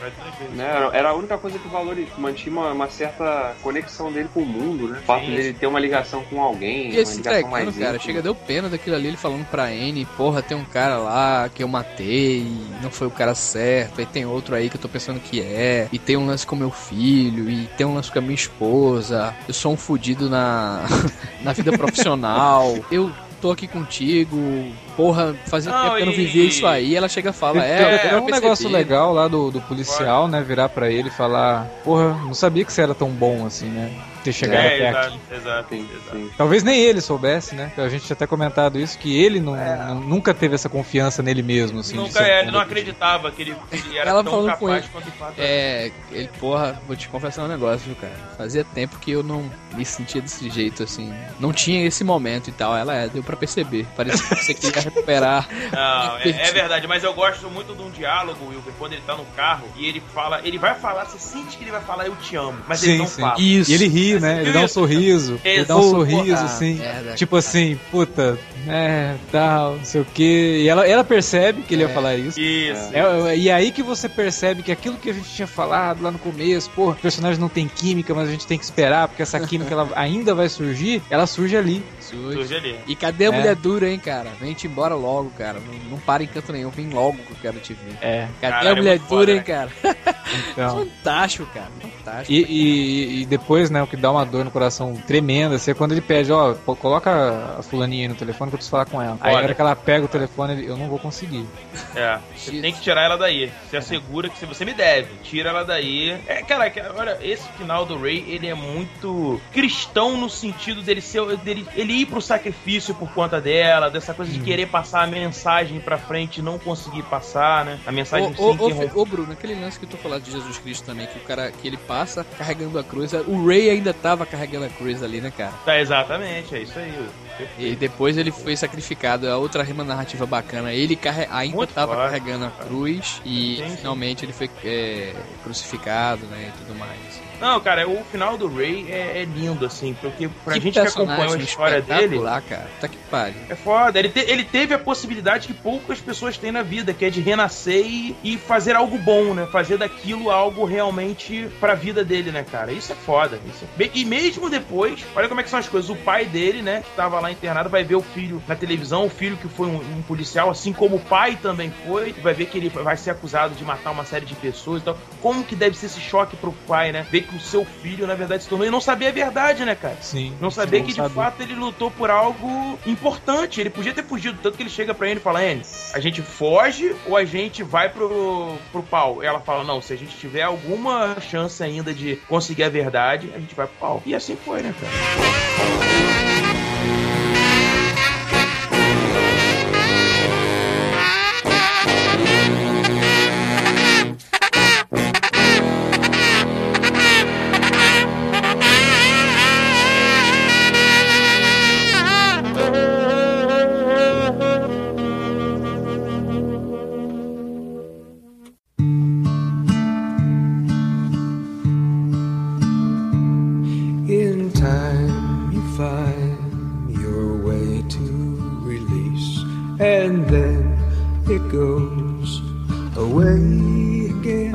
né, era- era a única coisa que valorizava, mantinha uma, uma certa conexão dele com o mundo, né? O fato Sim. dele ter uma ligação com alguém, E uma esse ligação mais entregando, cara, chega, deu pena daquilo ali, ele falando pra Anne, porra, tem um cara lá que eu matei, e não foi o cara certo, aí tem outro aí que eu tô pensando que é, e tem um lance com meu filho, e tem um lance com a minha esposa, eu sou um fudido na, [LAUGHS] na vida profissional, eu tô aqui contigo, porra, fazia Não, tempo que eu não e- via isso aí, ela chega e fala, é, é, quero um negócio legal lá do, do policial, né? Virar pra ele e falar: Porra, não sabia que você era tão bom assim, né? Ter chegado É, até exato, aqui. exato, Sim, exato. sim. Talvez nem ele soubesse, né? A gente tinha até comentado isso, que ele não, não- nunca teve essa confiança nele mesmo, assim. Nunca, é, ele não acreditava que ele, ele era Ela tão com capaz ele. quanto. É, ele, porra, vou te confessar um negócio, viu, cara? Fazia tempo que eu não me sentia desse jeito, assim. Não tinha esse momento e tal. Ela é, deu pra perceber. Parecia que você queria recuperar. Não, é, é verdade, mas eu gosto muito de um diálogo, Wilber, quando ele tá no carro e ele fala, ele vai falar, você sente que ele vai falar eu te amo, mas ele Sim, não sim. fala. Isso. E ele ri, né? Ele dá um sorriso. Ele dá um sorriso, assim. merda, Tipo cara. assim, puta, é, tal, não sei o quê. E ela, ela percebe que ele ia É. falar isso. Isso. É, é, e aí que você percebe que aquilo que a gente tinha falado lá no começo, pô, o personagem não tem química, mas a gente tem que esperar, porque essa química ela [LAUGHS] ainda vai surgir, ela surge ali. Surge. Surge ali. E cadê a É. mulher dura, hein, cara? Vem-te embora logo, cara. Não, não para em canto nenhum. Vem logo que eu quero te ver. É, Cadê Caralho, a mulher muito dura, foda, hein, né? cara? [LAUGHS] então. Fantástico, cara. Fantástico. E, e- e depois, né, o que dá uma dor no coração tremenda, assim, é quando ele pede, ó, coloca a fulaninha aí no telefone que eu preciso falar com ela. Aí na hora que ela pega o telefone, ele, eu não vou conseguir. É, você tem que tirar ela daí. Você assegura que se você me deve, tira ela daí. É, cara, que- olha, esse final do Ray, ele é muito cristão no sentido dele ser dele ele ir pro sacrifício por conta dela, dessa coisa de querer passar a mensagem pra frente e não conseguir passar, né? A mensagem Ô, ô, ô, ô, Bruno, aquele lance que tu falaste de Jesus Cristo também, que o cara que ele passa carregando a cruz, o Ray ainda tava carregando a cruz ali, né, cara? Tá, exatamente, é isso aí. E depois ele foi sacrificado, é outra rima narrativa bacana. Ele carre... ainda Muito tava foda. carregando a cruz e Sim, sim. finalmente ele foi é, crucificado, né, e tudo mais. Não, cara, o final do Ray é, é lindo, assim, porque pra Que gente que acompanhou a história dele. cara. Tá que pariu. É foda. Ele, te- ele teve a possibilidade que poucas pessoas têm na vida, que é de renascer e, e fazer algo bom, né? Fazer daquilo algo realmente pra vida dele, né, cara? Isso é foda. Isso é- E mesmo depois, olha como é que são as coisas. O pai dele, né, que tava lá internado, vai ver o filho na televisão, o filho que foi um, um policial, assim como o pai também foi, vai ver que ele vai ser acusado de matar uma série de pessoas e tal. Como que deve ser esse choque pro pai, né? Ver que o seu filho, na verdade, se tornou. E não saber a verdade, né, cara? Sim. Não saber Não que de saber. fato ele lutou por algo importante. Ele podia ter fugido, tanto que ele chega pra ele e fala: Anne, a gente foge ou a gente vai pro, pro pau? Ela fala: Não, se a gente tiver alguma chance ainda de conseguir a verdade, a gente vai pro pau. E assim foi, né, cara?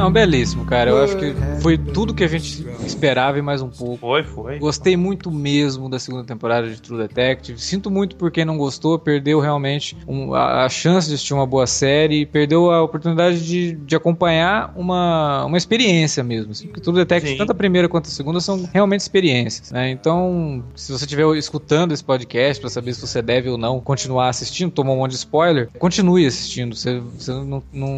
Não, belíssimo, cara. Eu acho que foi tudo que a gente esperava e mais um pouco. Foi, foi. Gostei muito mesmo da segunda temporada de True Detective. Sinto muito por quem não gostou, perdeu realmente um- a, a chance de assistir uma boa série, e perdeu a oportunidade de, de acompanhar uma, uma experiência mesmo. assim. Porque True Detective, Sim. tanto a primeira quanto a segunda, são realmente experiências. né? Então, se você estiver escutando esse podcast pra saber se você deve ou não continuar assistindo, tomou um monte de spoiler, continue assistindo. Você, você não, não,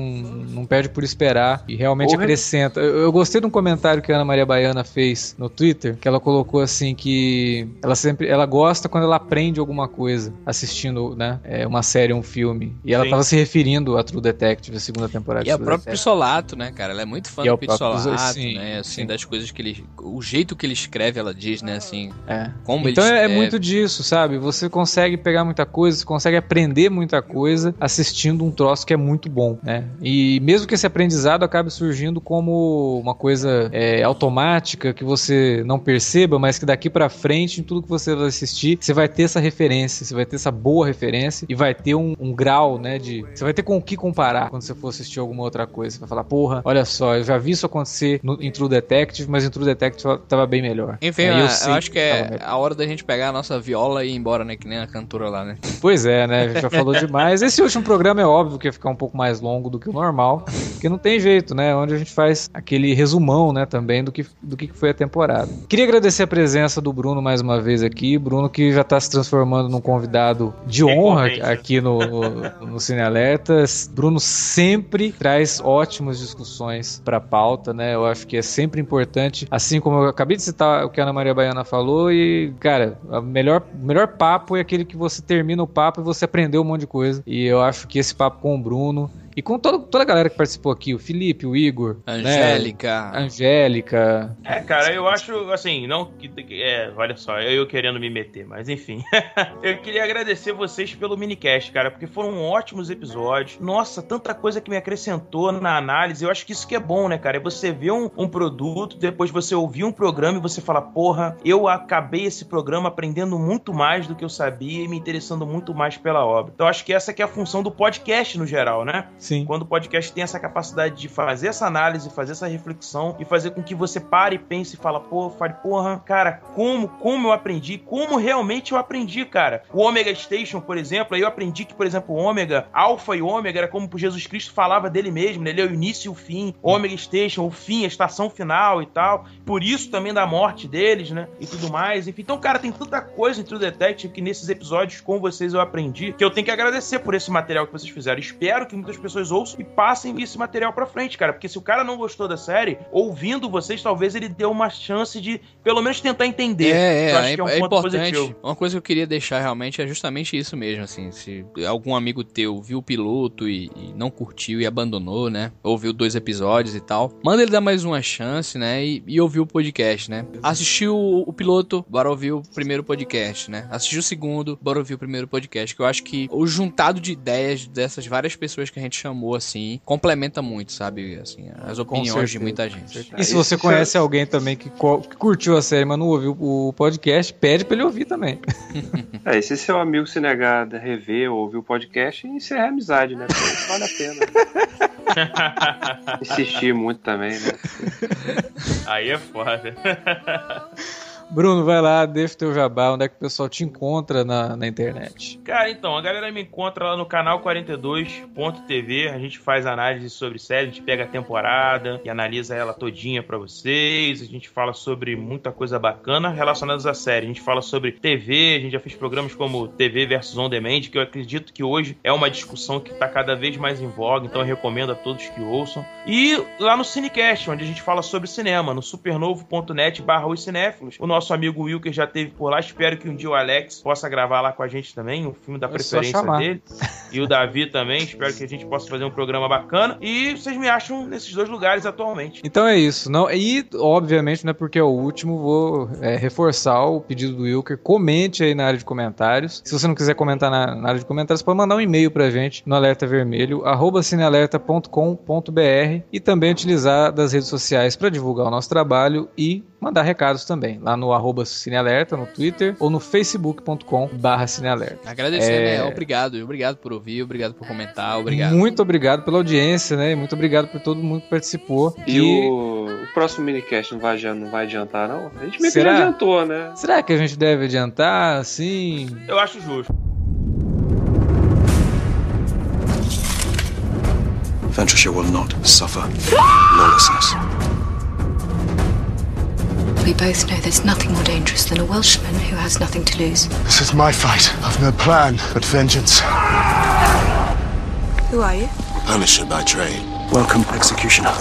não perde por esperar e realmente Porra. acrescenta. Eu, eu gostei de um comentário que a Ana Maria Baiana fez no Twitter, que ela colocou assim que ela sempre ela gosta quando ela aprende alguma coisa assistindo, né, é, uma série, um filme. E ela Sim. tava se referindo a True Detective, a segunda temporada. E de é próprio. Pissolato, né, cara? Ela é muito fã E é do Pissolato, né? Assim, sim. das coisas que ele. O jeito que ele escreve, ela diz, né? Assim, É. como Então ele é, é muito disso, sabe? Você consegue pegar muita coisa, você consegue aprender muita coisa assistindo um troço que é muito bom, né? E mesmo que esse aprendizado acabe surgindo como uma coisa é, automática que você não perceba, mas que daqui pra frente, em tudo que você vai assistir, você vai ter essa referência, você vai ter essa boa referência e vai ter um, um grau, né? De você vai ter com o que comparar quando você for assistir alguma outra coisa. Você vai falar, porra, olha só, eu já vi isso acontecer no, em True Detective, mas em True Detective tava bem melhor. Enfim, eu, eu acho que é a hora da gente pegar a nossa viola e ir embora, né? Que nem a cantora lá, né? Pois é, né? A gente já falou demais. Esse último programa é óbvio que ia ficar um pouco mais longo do que o normal, porque não tem jeito, né? Onde a gente faz aquele resumão, né, também do que, do que foi a temporada. Queria agradecer a presença do Bruno mais uma vez aqui. Bruno que já tá se transformando num convidado de honra né? aqui no, no, no Cine Alertas. Bruno sempre traz ótimas discussões pra pauta, né? Eu acho que é sempre importante, assim como eu acabei de citar o que a Ana Maria Baiana falou, e, cara, o melhor, o melhor papo é aquele que você termina o papo e você aprendeu um monte de coisa. E eu acho que esse papo com o Bruno e com todo, toda a galera que participou aqui, o Felipe, o Igor, né? Angélica. a Angélica. É, cara, eu acho, assim, não que. É, olha só, eu querendo me meter, mas enfim. [LAUGHS] eu queria agradecer vocês pelo minicast, cara, porque foram ótimos episódios. Nossa, tanta coisa que me acrescentou na análise. Eu acho que isso que é bom, né, cara? É você ver um, um produto, depois você ouvir um programa e você fala, porra, eu acabei esse programa aprendendo muito mais do que eu sabia e me interessando muito mais pela obra. Então, acho que essa que é a função do podcast no geral, né? Sim. Quando o podcast tem essa capacidade de fazer essa análise, fazer essa reflexão e fazer com que você pare pense e fala, pô, fale, porra, cara, como, como eu aprendi, como realmente eu aprendi, cara. O Omega Station, por exemplo, aí eu aprendi que, por exemplo, o Ômega, Alfa e Ômega era como Jesus Cristo falava dele mesmo, né? Ele é o início e o fim. Omega Station, o fim, a estação final e tal. Por isso também da morte deles, né? E tudo mais. Enfim, então, cara, tem tanta coisa em True Detective que nesses episódios com vocês eu aprendi que eu tenho que agradecer por esse material que vocês fizeram. Espero que muitas pessoas ouçam e passem esse material pra frente, cara. Porque se o cara não gostou da série, ouvindo vocês, talvez ele dê uma chance de pelo menos tentar entender. É, é, Eu acho é, que é um é ponto importante. positivo. Uma coisa que eu queria deixar realmente é justamente isso mesmo, assim. Se algum amigo teu viu o piloto e, e não curtiu e abandonou, né? Ouviu dois episódios e tal, manda ele dar mais uma chance, né? E, e ouvir o podcast, né? Assistiu o, o piloto, bora ouvir o primeiro podcast, né? Assistiu o segundo, bora ouvir o primeiro podcast. Que eu acho que o juntado de ideias dessas várias pessoas que a gente chamou, assim, complementa muito, sabe? Assim, as opiniões de certeza, muita com gente. E se você Isso conhece alguém também que, que curtiu a série, mas não ouviu o podcast, pede pra ele ouvir também. [LAUGHS] É, e se seu amigo se negar a rever ou ouvir o podcast, encerra a amizade, né? Porque vale a pena. [LAUGHS] Insistir muito também, né? Aí é foda. [LAUGHS] Bruno, vai lá, deixa o teu jabá, onde é que o pessoal te encontra na, na internet. Cara, então, a galera me encontra lá no canal 42.tv. A gente faz análise sobre série, a gente pega a temporada e analisa ela todinha pra vocês. A gente fala sobre muita coisa bacana relacionada à série. A gente fala sobre TV, a gente já fez programas como TV versus On Demand, que eu acredito que hoje é uma discussão que tá cada vez mais em voga, então eu recomendo a todos que ouçam. E lá no Cinecast, onde a gente fala sobre cinema, no supernovo.net barra os cinéfilos. O nosso amigo Wilker já teve por lá. Espero que um dia o Alex possa gravar lá com a gente também, o filme da É preferência dele. [LAUGHS] E o Davi também. Espero que a gente possa fazer um programa bacana. E vocês me acham nesses dois lugares atualmente. Então é isso. Não, e, obviamente, não é porque é o último, vou é, reforçar o pedido do Wilker. Comente aí na área de comentários. Se você não quiser comentar na, na área de comentários, pode mandar um e-mail pra gente no alerta vermelho, arroba cinealerta.com.br e também utilizar das redes sociais para divulgar o nosso trabalho e mandar recados também, lá no arroba Cinealerta, no Twitter, ou no facebook.com barra Cinealerta. Agradecer, É. né? Obrigado. Obrigado por ouvir, obrigado por comentar, obrigado. Muito obrigado pela audiência, né? E muito obrigado por todo mundo que participou. E o, o próximo minicast não vai, não vai adiantar, não? A gente meio que Será? já adiantou, né? Será que a gente deve adiantar, assim? Eu acho justo. Ventressure will not suffer lawlessness. We both know there's nothing more dangerous than a Welshman who has nothing to lose. This is my fight. I've no plan but vengeance. Who are you? Punisher by trade. Welcome, executioner.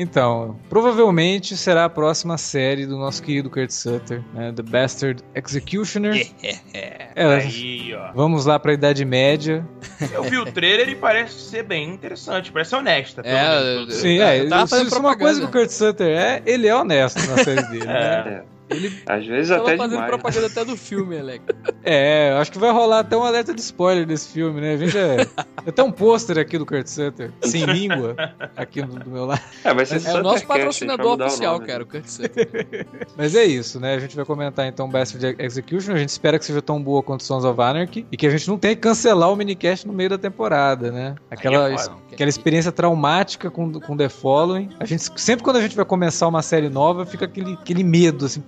Então, provavelmente será a próxima série do nosso querido Kurt Sutter, né? The Bastard Executioner. [LAUGHS] É, Aí, ó. vamos lá pra Idade Média. Eu vi o trailer e parece ser bem interessante, parece honesta. É, eu- Sim, eu é. fazendo se uma coisa que o. Kurt Sutter é, ele é honesto nas séries dele. [LAUGHS] né? É. É. Às vezes Tava até fazendo demais. propaganda até do filme, Alex. [LAUGHS] É, acho que vai rolar até um alerta de spoiler desse filme, né? Veja, tem até um pôster aqui do Kurt Sutter, sem [LAUGHS] língua, aqui do, do meu lado. É, vai ser É o Suttercast, nosso a gente patrocinador mudar o oficial, nome, cara, né? o Kurt [LAUGHS] Sutter. Mas é isso, né? A gente vai comentar então Bastard Execution. A gente espera que seja tão boa quanto Sons of Anarchy e que a gente não tenha que cancelar o minicast no meio da temporada, né? Aquela, é aquela experiência traumática com, com The Following. A gente, sempre quando a gente vai começar uma série nova, fica aquele, aquele medo, assim,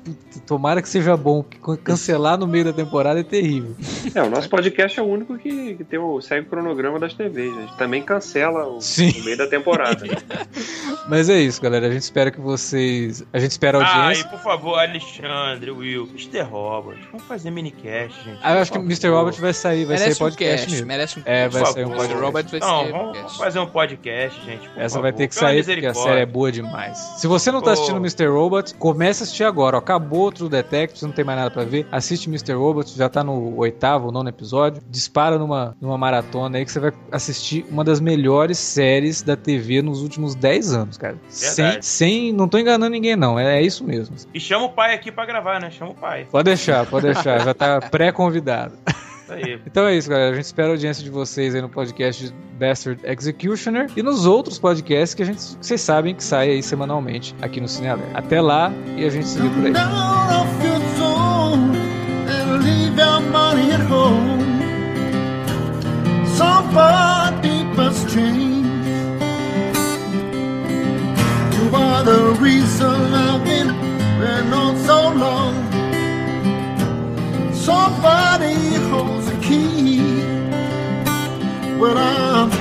tomara que seja bom, porque cancelar no meio da temporada é terrível. [LAUGHS] É, o nosso podcast é o único que, que tem o, segue o cronograma das TVs. A gente também cancela o, Sim. no meio da temporada. né? [LAUGHS] Mas é isso, galera. A gente espera que vocês. A gente espera a Ah, audiência. e por favor, Alexandre, Will, Mr. Robert, vamos fazer minicast, gente. Ah, eu acho que o Mr. Robert vai sair, vai merece sair um podcast cast, mesmo. merece um É, vai sair um podcast. Mr. Robert vai Não, ser vamos, podcast. vamos fazer um podcast, gente. por Essa favor. vai ter que sair porque a série é boa demais. Se você não tá assistindo Mr. Robot, comece a assistir agora. ó. Acabou o True Detective, você não tem mais nada pra ver. Assiste Mr. Robot, já tá no oitavo, nono episódio. Dispara numa, numa maratona aí que você vai assistir uma das melhores séries da TV nos últimos 10 anos, cara. Sem, Verdade. sem. Não tô enganando ninguém, não. É, é isso mesmo. E chama o pai aqui pra gravar, né? Chama o pai. Pode deixar, pode deixar. já tá pré-convidado. [LAUGHS] Isso aí. [LAUGHS] Então é isso, galera. A gente espera a audiência de vocês aí no podcast Bastard Executioner e nos outros podcasts que a gente, que vocês sabem que sai aí semanalmente aqui no Cine Alerta. Até lá e a gente se vê por aí. Somebody key. Well, I'm